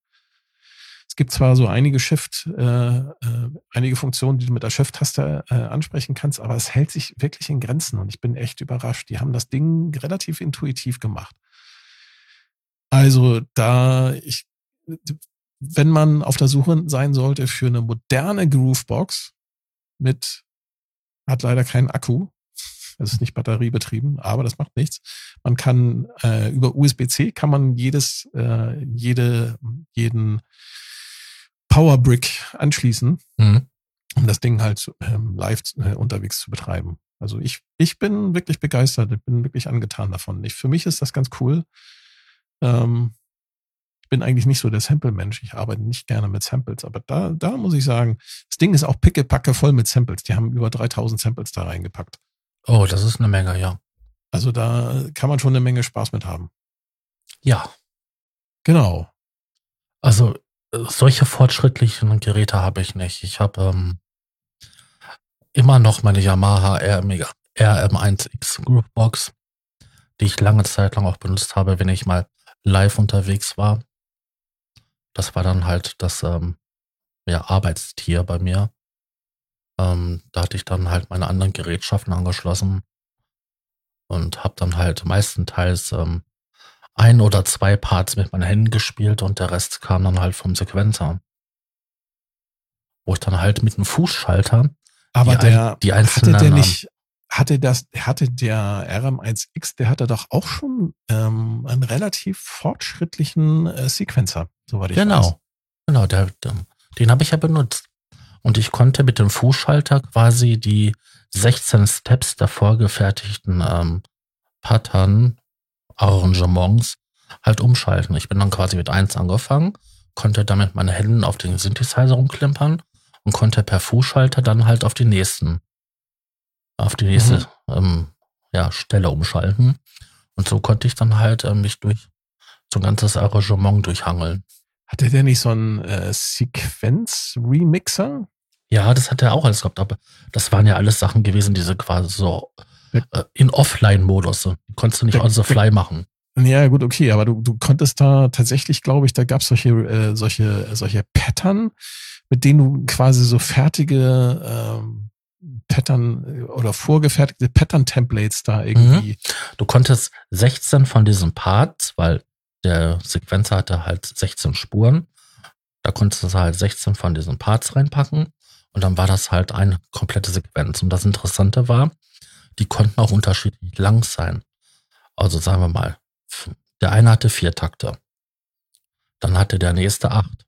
Es gibt zwar so einige Shift, äh, äh, einige Funktionen, die du mit der Shift-Taste äh, ansprechen kannst, aber es hält sich wirklich in Grenzen und ich bin echt überrascht. Die haben das Ding relativ intuitiv gemacht. Also da ich, wenn man auf der Suche sein sollte für eine moderne Groovebox mit, hat leider keinen Akku, es ist nicht batteriebetrieben, aber das macht nichts. Man kann äh, über USB-C kann man jedes, äh, jede, jeden Powerbrick anschließen, mhm. um das Ding halt ähm, live äh, unterwegs zu betreiben. Also ich, ich bin wirklich begeistert, ich bin wirklich angetan davon. Ich, für mich ist das ganz cool. Ähm, ich bin eigentlich nicht so der Sample-Mensch. Ich arbeite nicht gerne mit Samples, aber da, da muss ich sagen, das Ding ist auch pickepacke voll mit Samples. Die haben über 3000 Samples da reingepackt. Oh, das ist eine Menge, ja. Also da kann man schon eine Menge Spaß mit haben. Ja. Genau. Also solche fortschrittlichen Geräte habe ich nicht. Ich habe ähm, immer noch meine Yamaha RM, RM1X Groupbox, die ich lange Zeit lang auch benutzt habe, wenn ich mal live unterwegs war. Das war dann halt das ähm, ja, Arbeitstier bei mir. Ähm, da hatte ich dann halt meine anderen Gerätschaften angeschlossen und habe dann halt meistenteils ähm, ein oder zwei Parts mit meinen Händen gespielt und der Rest kam dann halt vom Sequenzer. Wo ich dann halt mit einem Fußschalter aber die, der, die einzelnen hatte der nicht, hatte das, hatte der RM1X, der hatte doch auch schon ähm, einen relativ fortschrittlichen äh, Sequencer, soweit ich genau. weiß. Genau, der, der, den habe ich ja benutzt. Und ich konnte mit dem Fußschalter quasi die 16 Steps der vorgefertigten ähm, Pattern Arrangements halt umschalten. Ich bin dann quasi mit eins angefangen, konnte damit meine Hände auf den Synthesizer rumklimpern und konnte per Fußschalter dann halt auf die nächsten, auf die nächste mhm. ähm, ja, Stelle umschalten. Und so konnte ich dann halt äh, mich durch so ein ganzes Arrangement durchhangeln. Hatte der nicht so einen äh, Sequenz-Remixer? Ja, das hat er auch alles gehabt, aber das waren ja alles Sachen gewesen, diese quasi so äh, in Offline-Modus. Die konntest du nicht on the fly machen. Ja, gut, okay, aber du, du konntest da tatsächlich, glaube ich, da gab es solche, äh, solche, solche Pattern, mit denen du quasi so fertige ähm, Pattern oder vorgefertigte Pattern-Templates da irgendwie. Mhm. Du konntest 16 von diesen Parts, weil der Sequenzer hatte halt 16 Spuren. Da konntest du halt 16 von diesen Parts reinpacken und dann war das halt eine komplette Sequenz. Und das Interessante war, die konnten auch unterschiedlich lang sein. Also sagen wir mal, der eine hatte vier Takte. Dann hatte der nächste acht.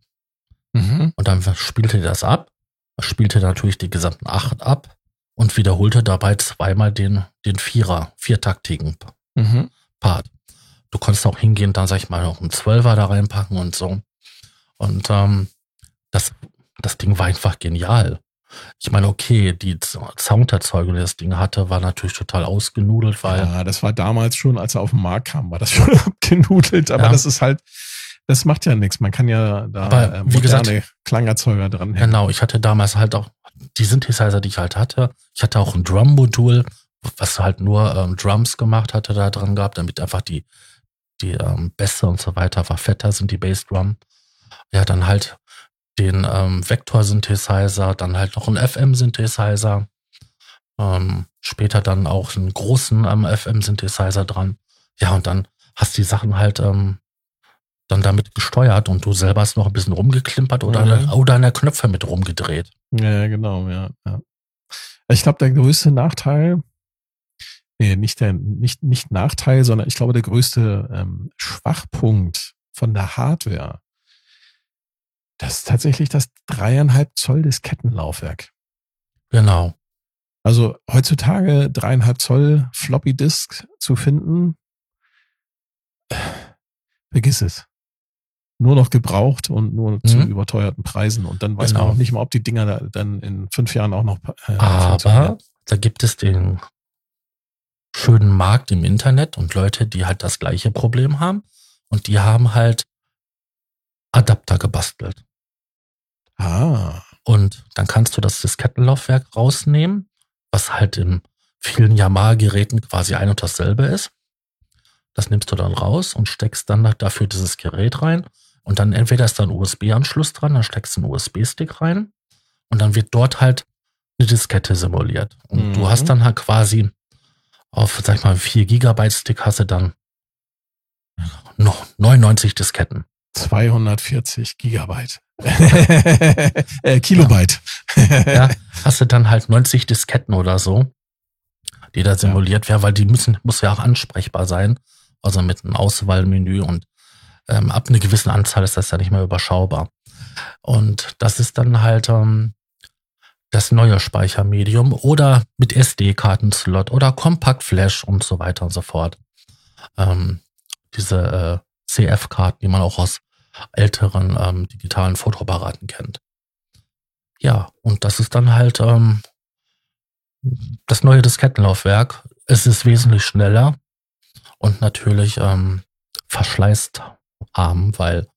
Mhm. Und dann spielte er das ab, spielte natürlich die gesamten acht ab und wiederholte dabei zweimal den, den Vierer, viertaktigen mhm. Part. Du konntest auch hingehen, dann sag ich mal, noch einen Zwölfer da reinpacken und so. Und ähm, das, das Ding war einfach genial. Ich meine, okay, die Sounderzeugung, die das Ding hatte, war natürlich total ausgenudelt, weil. Ja, das war damals schon, als er auf den Markt kam, war das <laughs> schon abgenudelt, aber ja. das ist halt, das macht ja nichts. Man kann ja da aber, äh, wie gesagt, Klangerzeuger dran Genau, ich hatte damals halt auch die Synthesizer, die ich halt hatte. Ich hatte auch ein Drum-Modul, was halt nur ähm, Drums gemacht hatte, da dran gehabt, damit einfach die die ähm, Bässe und so weiter war fetter sind, die Bassdrum. Ja, dann halt den ähm, Vektor-Synthesizer, dann halt noch einen FM-Synthesizer. Ähm, später dann auch einen großen ähm, FM-Synthesizer dran. Ja, und dann hast du die Sachen halt, ähm, dann damit gesteuert und du selber hast noch ein bisschen rumgeklimpert oder, Mhm. oder an der Knöpfe mit rumgedreht. Ja, genau, ja. ja. Ich glaube, der größte Nachteil, nee, nicht der, nicht, nicht Nachteil, sondern ich glaube, der größte ähm, Schwachpunkt von der Hardware, das ist tatsächlich das dreieinhalb Zoll Diskettenlaufwerk. Genau. Also heutzutage dreieinhalb Zoll Floppy Disk zu finden, äh, vergiss es. Nur noch gebraucht und nur zu Mhm. überteuerten Preisen. Und dann weiß man Genau. auch nicht mal, ob die Dinger da, dann in fünf Jahren auch noch äh, Aber da gibt es den schönen Markt im Internet und Leute, die halt das gleiche Problem haben und die haben halt Adapter gebastelt. Ah, Und dann kannst du das Diskettenlaufwerk rausnehmen, was halt in vielen Yamaha-Geräten quasi ein und dasselbe ist. Das nimmst du dann raus und steckst dann dafür dieses Gerät rein. Und dann entweder ist da ein USB-Anschluss dran, dann steckst du einen USB-Stick rein und dann wird dort halt eine Diskette simuliert. Und Mhm. du hast dann halt quasi auf, sag ich mal, 4 Gigabyte Stick hast du dann noch 99 Disketten. 240 Gigabyte. <laughs> äh, Kilobyte. ja, <laughs> hast du dann halt 90 Disketten oder so, die da simuliert werden, weil die müssen, muss ja auch ansprechbar sein. Also mit einem Auswahlmenü und ähm, ab einer gewissen Anzahl ist das ja nicht mehr überschaubar. Und das ist dann halt ähm, das neue Speichermedium oder mit SD-Kartenslot oder Compact Flash und so weiter und so fort. Ähm, diese äh, CF-Karten, die man auch aus älteren ähm, digitalen Fotoapparaten kennt. Ja, und das ist dann halt ähm, das neue Diskettenlaufwerk. Es ist wesentlich schneller und natürlich ähm, verschleißt arm, weil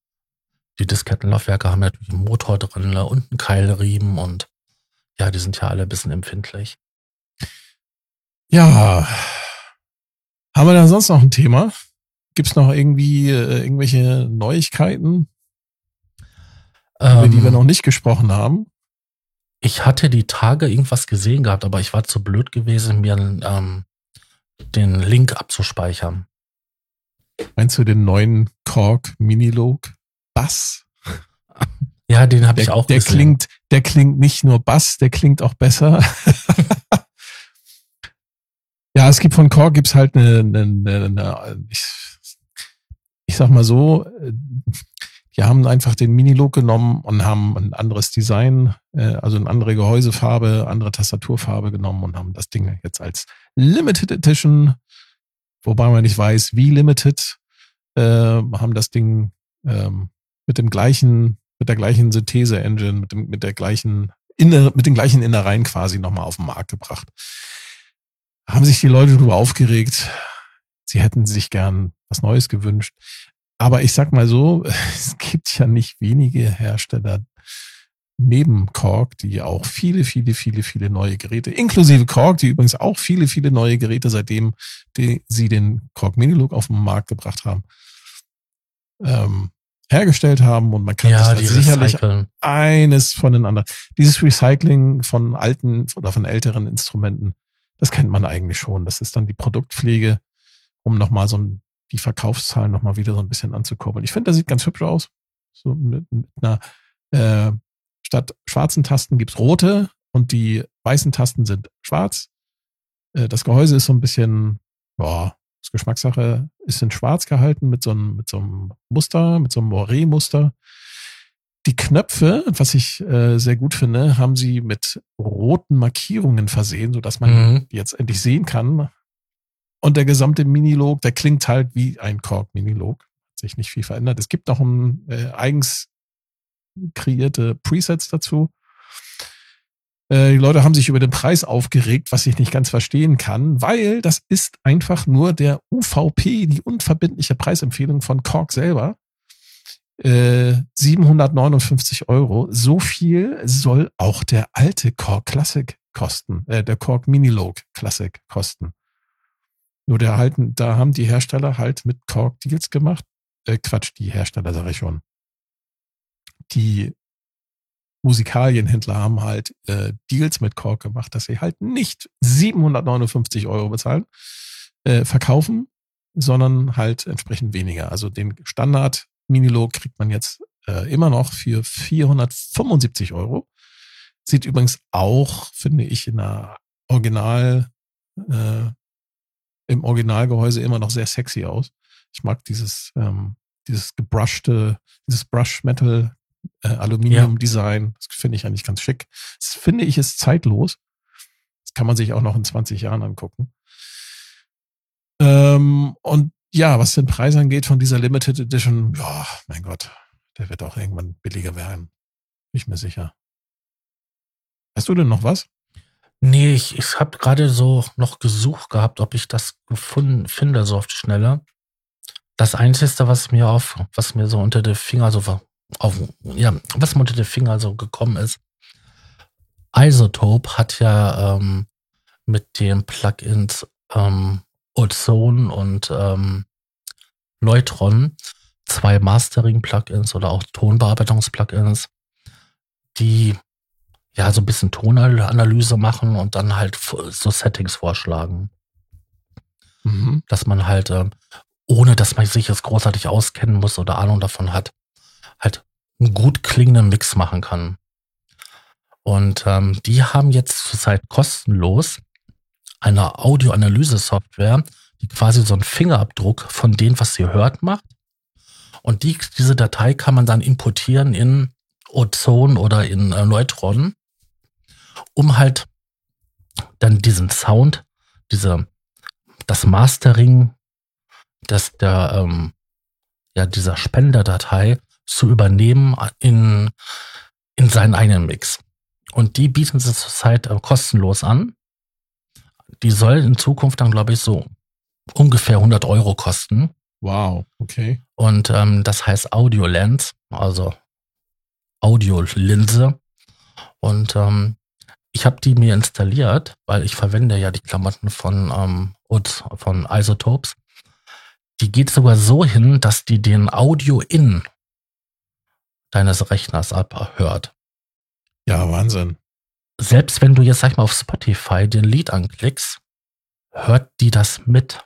die Diskettenlaufwerke haben natürlich einen Motor drin und einen Keilriemen und ja, die sind ja alle ein bisschen empfindlich. Ja. Haben wir da sonst noch ein Thema? Gibt's noch irgendwie äh, irgendwelche Neuigkeiten, über die wir Ähm, noch nicht gesprochen haben? Ich hatte die Tage irgendwas gesehen gehabt, aber ich war zu blöd gewesen, mir ähm, den Link abzuspeichern. Meinst du den neuen Korg Minilog Bass? Ja, den habe ich Der, auch der gesehen. klingt, der klingt nicht nur Bass, der klingt auch besser. <laughs> ja, es gibt von Korg gibt's halt eine, eine, eine, eine ich, ich sag mal so, die haben einfach den Minilog genommen und haben ein anderes Design, äh, also eine andere Gehäusefarbe, andere Tastaturfarbe genommen und haben das Ding jetzt als Limited Edition, wobei man nicht weiß, wie Limited, äh, haben das Ding ähm, mit dem gleichen, mit der gleichen Synthese-Engine, mit, mit der gleichen, Inner, mit den gleichen Innereien quasi nochmal auf den Markt gebracht. Haben sich die Leute darüber aufgeregt. Sie hätten sich gern was Neues gewünscht. Aber ich sag mal so, <laughs> es gibt ja nicht wenige Hersteller neben Korg, die auch viele, viele, viele, viele neue Geräte, inklusive Korg, die übrigens auch viele, viele neue Geräte, seitdem die, sie den Korg Minilog auf den Markt gebracht haben, ähm, hergestellt haben und man kann ja, das die sicherlich recyceln. eines von den anderen. Dieses Recycling von alten oder von älteren Instrumenten, das kennt man eigentlich schon. Das ist dann die Produktpflege, um nochmal so die Verkaufszahlen nochmal wieder so ein bisschen anzukurbeln. Ich finde, das sieht ganz hübsch aus. So mit, mit einer, äh, statt schwarzen Tasten gibt's rote und die weißen Tasten sind schwarz. Äh, das Gehäuse ist so ein bisschen, boah, ist Geschmackssache, ist in schwarz gehalten mit so einem, mit so einem Muster, mit so einem Moiré-Muster. Die Knöpfe, was ich äh, sehr gut finde, haben sie mit roten Markierungen versehen, sodass man Mhm. die jetzt endlich sehen kann. Und der gesamte Minilog, der klingt halt wie ein Korg-Minilog. Hat sich nicht viel verändert. Es gibt noch ein, äh, eigens kreierte Presets dazu. Äh, die Leute haben sich über den Preis aufgeregt, was ich nicht ganz verstehen kann, weil das ist einfach nur der UVP, die unverbindliche Preisempfehlung von Korg selber. Äh, 759 Euro. So viel soll auch der alte Korg Classic kosten, äh, der Korg Minilog Classic kosten. Nur der halten, da haben die Hersteller halt mit Korg Deals gemacht. Äh, Quatsch, die Hersteller sage ich schon. Die Musikalienhändler haben halt äh, Deals mit Korg gemacht, dass sie halt nicht 759 Euro bezahlen, äh, verkaufen, sondern halt entsprechend weniger. Also den Standard Minilo kriegt man jetzt äh, immer noch für 475 Euro. Sieht übrigens auch, finde ich, in der Original, äh, im Originalgehäuse immer noch sehr sexy aus. Ich mag dieses, ähm, dieses gebrushte, dieses Brush Metal äh, Aluminium Design. Das finde ich eigentlich ganz schick. Das finde ich ist zeitlos. Das kann man sich auch noch in 20 Jahren angucken. Ähm, und ja, was den Preis angeht von dieser Limited Edition, ja, mein Gott, der wird auch irgendwann billiger werden. Bin ich mir sicher. Hast du denn noch was? Nee, ich, ich habe gerade so noch gesucht gehabt, ob ich das gefunden finde, so auf die Schnelle. Das Einzige, was mir auf, was mir so unter die Finger so auf, ja, was mir unter die Finger so gekommen ist, Isotope hat ja ähm, mit den Plugins ähm, Ozone und ähm, Neutron zwei Mastering-Plugins oder auch Tonbearbeitungs-Plugins, die ja so ein bisschen Tonanalyse machen und dann halt so Settings vorschlagen. Mhm. Dass man halt, äh, ohne dass man sich jetzt großartig auskennen muss oder Ahnung davon hat, halt einen gut klingenden Mix machen kann. Und ähm, die haben jetzt zurzeit kostenlos eine Audioanalyse-Software, die quasi so einen Fingerabdruck von dem, was sie hört, macht. Und die, diese Datei kann man dann importieren in Ozone oder in äh, Neutron, um halt dann diesen Sound, diese, das Mastering, das der, ähm, ja, dieser Spenderdatei zu übernehmen in, in seinen eigenen Mix. Und die bieten sie zurzeit äh, kostenlos an. Die soll in Zukunft dann, glaube ich, so ungefähr 100 Euro kosten. Wow, okay. Und ähm, das heißt Audio Lens, also Audiolinse. Und ähm, ich habe die mir installiert, weil ich verwende ja die Klamotten von ähm, von Isotopes. Die geht sogar so hin, dass die den Audio-In deines Rechners abhört. Ja, Wahnsinn. Selbst wenn du jetzt, sag ich mal, auf Spotify den Lied anklickst, hört die das mit.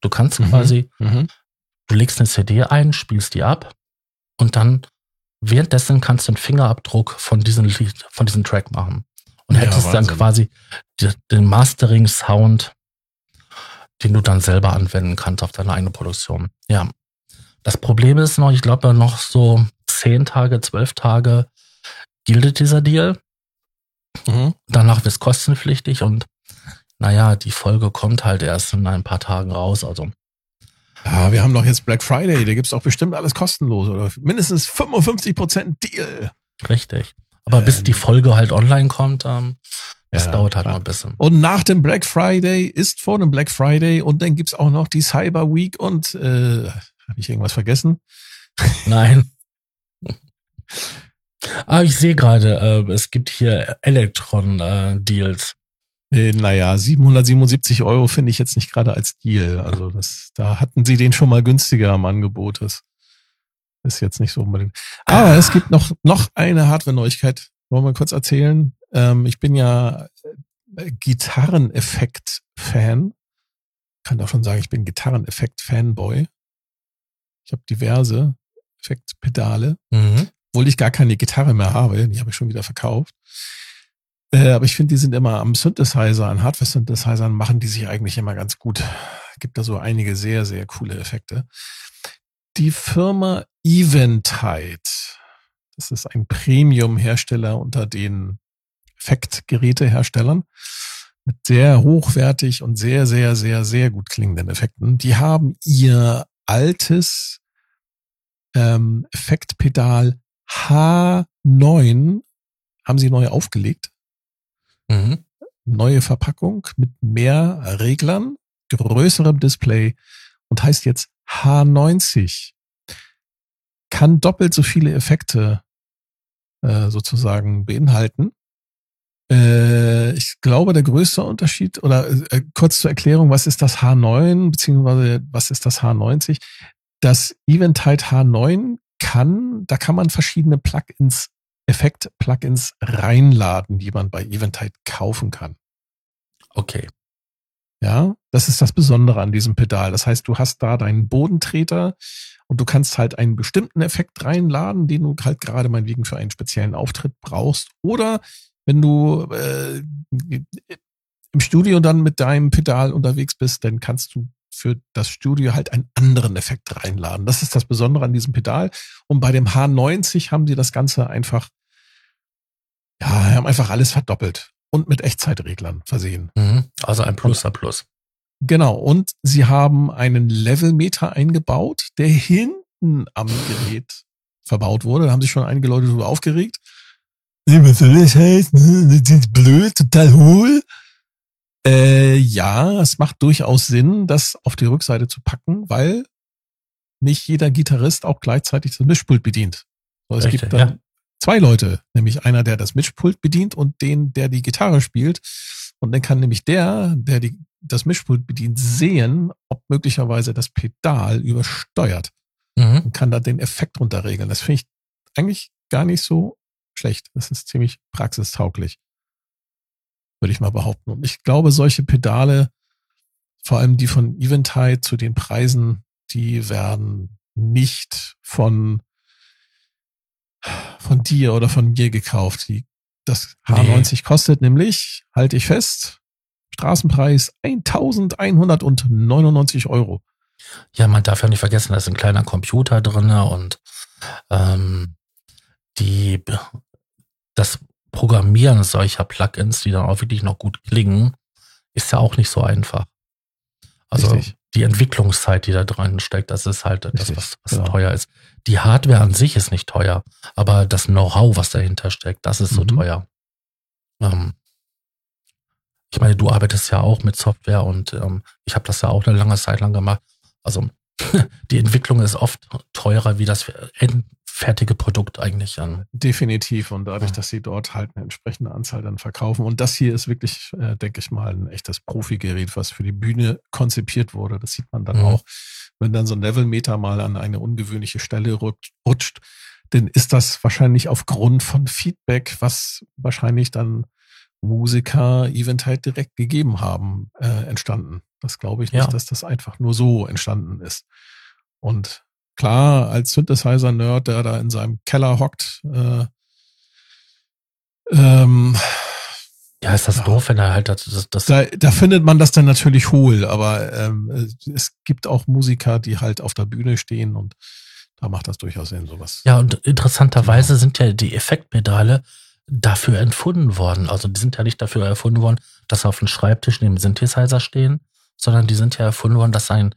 Du kannst mhm. quasi, mhm. du legst eine CD ein, spielst die ab und dann währenddessen kannst du einen Fingerabdruck von diesem Lied, von diesem Track machen. Und ja, hättest Wahnsinn. dann quasi den Mastering-Sound, den du dann selber anwenden kannst auf deine eigene Produktion. Ja. Das Problem ist noch, ich glaube noch so zehn Tage, zwölf Tage gilt dieser Deal. Mhm. Danach wird es kostenpflichtig und naja, die Folge kommt halt erst in ein paar Tagen raus. Also. Ja, wir haben doch jetzt Black Friday, da gibt's auch bestimmt alles kostenlos oder mindestens 55% Deal. Richtig. Aber ähm, bis die Folge halt online kommt, ähm, das ja, dauert halt klar. noch ein bisschen. Und nach dem Black Friday ist vor dem Black Friday und dann gibt's auch noch die Cyber Week und äh, habe ich irgendwas vergessen? Nein. <laughs> ah, ich sehe gerade, äh, es gibt hier Elektron-Deals. Äh, naja, 777 Euro finde ich jetzt nicht gerade als Deal. Also das, da hatten sie den schon mal günstiger am Angebot. Das ist jetzt nicht so unbedingt. Aber ah. es gibt noch, noch eine Hardware-Neuigkeit. Wollen wir kurz erzählen? Ähm, ich bin ja äh, Gitarreneffekt-Fan. Kann doch schon sagen, ich bin Gitarreneffekt-Fanboy. Ich habe diverse Effektpedale, mhm. Obwohl ich gar keine Gitarre mehr habe. Die habe ich schon wieder verkauft. Äh, aber ich finde, die sind immer am Synthesizer, an Hardware-Synthesizern machen die sich eigentlich immer ganz gut. Gibt da so einige sehr, sehr coole Effekte. Die Firma Eventide, das ist ein Premium-Hersteller unter den Effektgeräteherstellern mit sehr hochwertig und sehr, sehr, sehr, sehr gut klingenden Effekten. Die haben ihr altes ähm, Effektpedal H9 haben sie neu aufgelegt. Mhm. Neue Verpackung mit mehr Reglern, größerem Display und heißt jetzt H90. Kann doppelt so viele Effekte äh, sozusagen beinhalten. Äh, ich glaube, der größte Unterschied oder äh, kurz zur Erklärung, was ist das H9 beziehungsweise was ist das H90? Das Eventide H9 kann, da kann man verschiedene Plugins, Effekt-Plugins reinladen, die man bei Eventide kaufen kann. Okay. Ja, das ist das Besondere an diesem Pedal. Das heißt, du hast da deinen Bodentreter und du kannst halt einen bestimmten Effekt reinladen, den du halt gerade meinetwegen für einen speziellen Auftritt brauchst. Oder wenn du äh, im Studio dann mit deinem Pedal unterwegs bist, dann kannst du für das Studio halt einen anderen Effekt reinladen. Das ist das Besondere an diesem Pedal. Und bei dem H90 haben sie das Ganze einfach, ja, haben einfach alles verdoppelt und mit Echtzeitreglern versehen. Mhm. Also ein Plus, ein Plus. Genau. Und sie haben einen Levelmeter eingebaut, der hinten am Gerät verbaut wurde. Da haben sich schon einige Leute darüber aufgeregt. Was soll das heißen? Das ist blöd, total hohl. Äh, ja, es macht durchaus Sinn, das auf die Rückseite zu packen, weil nicht jeder Gitarrist auch gleichzeitig das Mischpult bedient. So, es Richtig, gibt dann zwei Leute, nämlich einer, der das Mischpult bedient und den, der die Gitarre spielt. Und dann kann nämlich der, der die, das Mischpult bedient, sehen, ob möglicherweise das Pedal übersteuert Mhm. und kann da den Effekt runterregeln. Das finde ich eigentlich gar nicht so schlecht. Das ist ziemlich praxistauglich, würde ich mal behaupten. Und ich glaube, solche Pedale, vor allem die von Eventide zu den Preisen, die werden nicht von von dir oder von mir gekauft. Die, das H90 kostet nämlich, halte ich fest, Straßenpreis 1199 Euro. Ja, man darf ja nicht vergessen, da ist ein kleiner Computer drinne und ähm, die das Programmieren solcher Plugins, die dann auch wirklich noch gut klingen, ist ja auch nicht so einfach. Also Richtig. die Entwicklungszeit, die da drin steckt, das ist halt das, was, was genau. teuer ist. Die Hardware an sich ist nicht teuer, aber das Know-how, was dahinter steckt, das ist so Mhm. teuer. Ähm, ich meine, du arbeitest ja auch mit Software und ähm, ich habe das ja auch eine lange Zeit lang gemacht. Also <laughs> die Entwicklung ist oft teurer wie das endfertige Produkt eigentlich. Ähm, Definitiv. Und dadurch, dass sie dort halt eine entsprechende Anzahl dann verkaufen. Und das hier ist wirklich, äh, denke ich mal, ein echtes Profi-Gerät, was für die Bühne konzipiert wurde. Das sieht man dann Mhm. auch, wenn dann so ein Levelmeter mal an eine ungewöhnliche Stelle rutscht, rutscht, dann ist das wahrscheinlich aufgrund von Feedback, was wahrscheinlich dann Musiker Event halt direkt gegeben haben, äh, entstanden. Das glaube ich nicht, Ja. dass das einfach nur so entstanden ist. Und klar, als Synthesizer-Nerd, der da in seinem Keller hockt, äh, ähm, ja, ist das Ja. doof, wenn er halt das, das, das da, da findet man das dann natürlich hohl, aber ähm, es gibt auch Musiker, die halt auf der Bühne stehen und da macht das durchaus Sinn, sowas. Ja, und interessanterweise sind ja die Effektpedale dafür entfunden worden. Also die sind ja nicht dafür erfunden worden, dass sie auf dem Schreibtisch neben dem Synthesizer stehen, sondern die sind ja erfunden worden, dass ein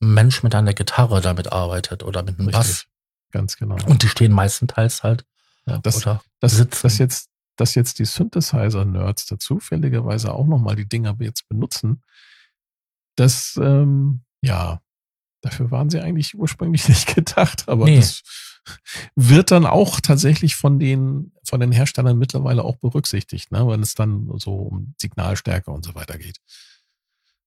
Mensch mit einer Gitarre damit arbeitet oder mit einem Bass. Richtig. Ganz genau. Und die stehen meistenteils halt Ja, das, oder das, sitzen. das jetzt, dass jetzt die Synthesizer-Nerds da zufälligerweise auch nochmal die Dinger jetzt benutzen, das, ähm, ja, dafür waren sie eigentlich ursprünglich <laughs> nicht gedacht, aber Nee. das wird dann auch tatsächlich von den, von den Herstellern mittlerweile auch berücksichtigt, ne, wenn es dann so um Signalstärke und so weiter geht.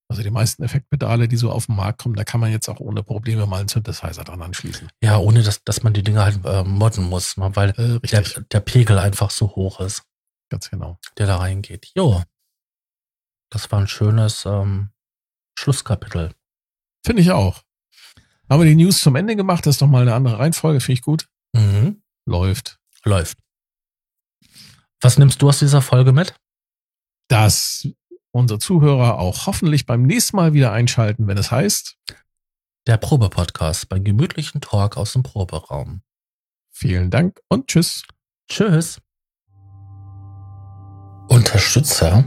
Also die meisten Effektpedale, die so auf den Markt kommen, da kann man jetzt auch ohne Probleme mal einen Synthesizer dran anschließen. Ja, ohne dass, dass man die Dinger halt äh, modden muss, ne, weil Äh, der, der Pegel einfach so hoch ist, ganz genau. der da reingeht. Jo. Das war ein schönes ähm, Schlusskapitel. Finde ich auch. Haben wir die News zum Ende gemacht? Das ist doch mal eine andere Reihenfolge. Finde ich gut. Mhm. Läuft. Läuft. Was nimmst du aus dieser Folge mit? Dass unsere Zuhörer auch hoffentlich beim nächsten Mal wieder einschalten, wenn es heißt. Der Probe-Podcast beim gemütlichen Talk aus dem Proberaum. Vielen Dank und tschüss. Tschüss. Unterstützer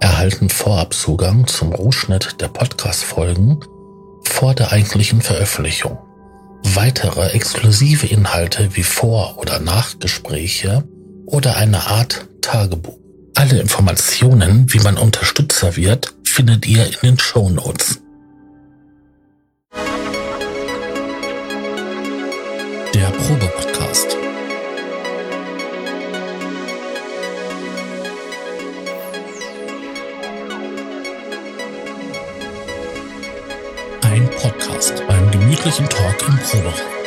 erhalten Vorabzugang zum Rohschnitt der Podcast-Folgen vor der eigentlichen Veröffentlichung. Weitere exklusive Inhalte wie Vor- oder Nachgespräche oder eine Art Tagebuch. Alle Informationen, wie man Unterstützer wird, findet ihr in den Show Notes. Der Probe-Podcast. Ein Podcast beim gemütlichen Talk im Proberaum.